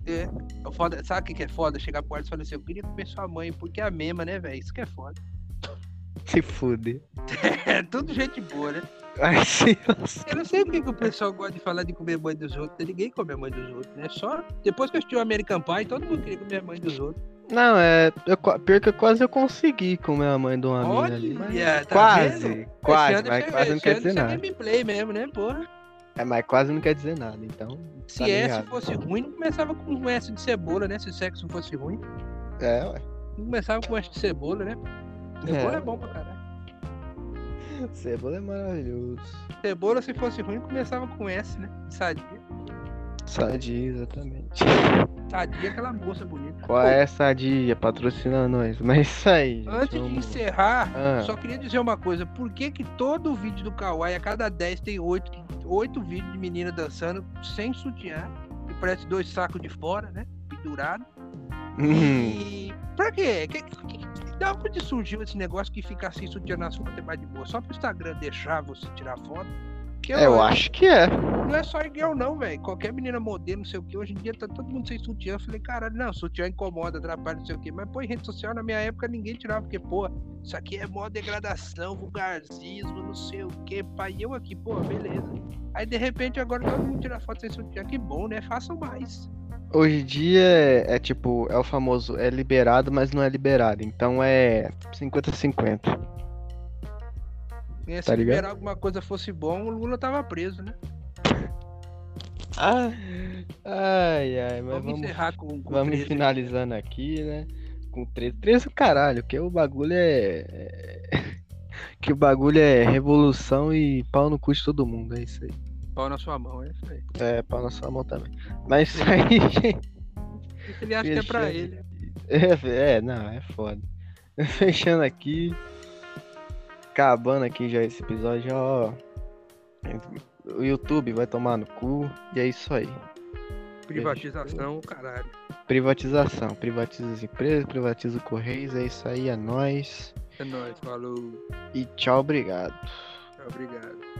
É. O foda, sabe o que, que é foda? Chegar pro quarto e falar assim, eu queria comer sua mãe, porque é a mesma, né, velho? Isso que é foda. Se fuder. É tudo gente boa, né? Ai, sim. Eu não sei porque que o pessoal gosta de falar de comer mãe dos outros. né? Ninguém come a mãe dos outros, né? Só depois que eu assisti o American Pie, todo mundo queria comer a mãe dos outros. Não, é. Eu, pior que eu quase eu consegui comer a mãe de uma Olha, ali. Mas... tá Quase, vendo? quase, mas você- quase não quer dizer é nada. gameplay mesmo, né, porra? É, mas quase não quer dizer nada, então. Se tá esse ligado. fosse ruim, não começava com um S de cebola, né? Se sexo fosse ruim, É, ué. não começava com S de cebola, né? Cebola é, É. bom pra caralho. Cebola é maravilhoso. Cebola, se fosse ruim, começava com S, né? Sadia. Sadia, exatamente. Sadia é aquela moça bonita. Qual Pô, é essa dia? Patrocina nós. Mas é isso aí. gente, Antes de vamos- encerrar, Ah. só queria dizer uma coisa. Por que que todo vídeo do Kawaii, a cada 10 tem 8, oito vídeos de menina dançando sem sutiã? Que parece dois sacos de fora, né? Pendurado. Hum, E pra quê? Que, que, da onde surgiu esse negócio que ficar sem sutiã nas fotos é mais de boa? Só pro Instagram deixar você tirar foto? É, eu acho que é. Não é só girl, não, velho. Qualquer menina modelo, não sei o que. Hoje em dia tá todo mundo sem sutiã. Eu falei, caralho, não, sutiã incomoda, atrapalha, não sei o que. Mas, pô, em rede social, na minha época, ninguém tirava, porque, pô, isso aqui é mó degradação, vulgarzismo, não sei o que. Pai, eu aqui, pô, beleza. Aí, de repente, agora todo mundo tira foto sem sutiã. Que bom, né? Façam mais. Hoje em dia é, é tipo, é o famoso, é liberado, mas não é liberado. Então é 50-50. E se Tá ligado? liberar alguma coisa fosse bom, o Lula tava preso, né? Ah, ai, ai, mas Vamos, vamos, encerrar com, com vamos 13. finalizando aqui, né? Com 13. 13 o caralho, que o bagulho é. é- Que o bagulho é revolução e pau no cu de todo mundo, é isso aí. Pau na sua mão, é isso aí. É, pau na sua mão também. Mas isso aí, gente. Ele acha que é pra Fechando. ele. É, é, não, é foda. Fechando aqui. Acabando aqui já esse episódio, ó. O YouTube vai tomar no cu. E é isso aí. Privatização, caralho. Privatização. Privatiza as empresas, privatiza o Correios. É isso aí, é nóis. É nóis, falou. E tchau, obrigado. Obrigado.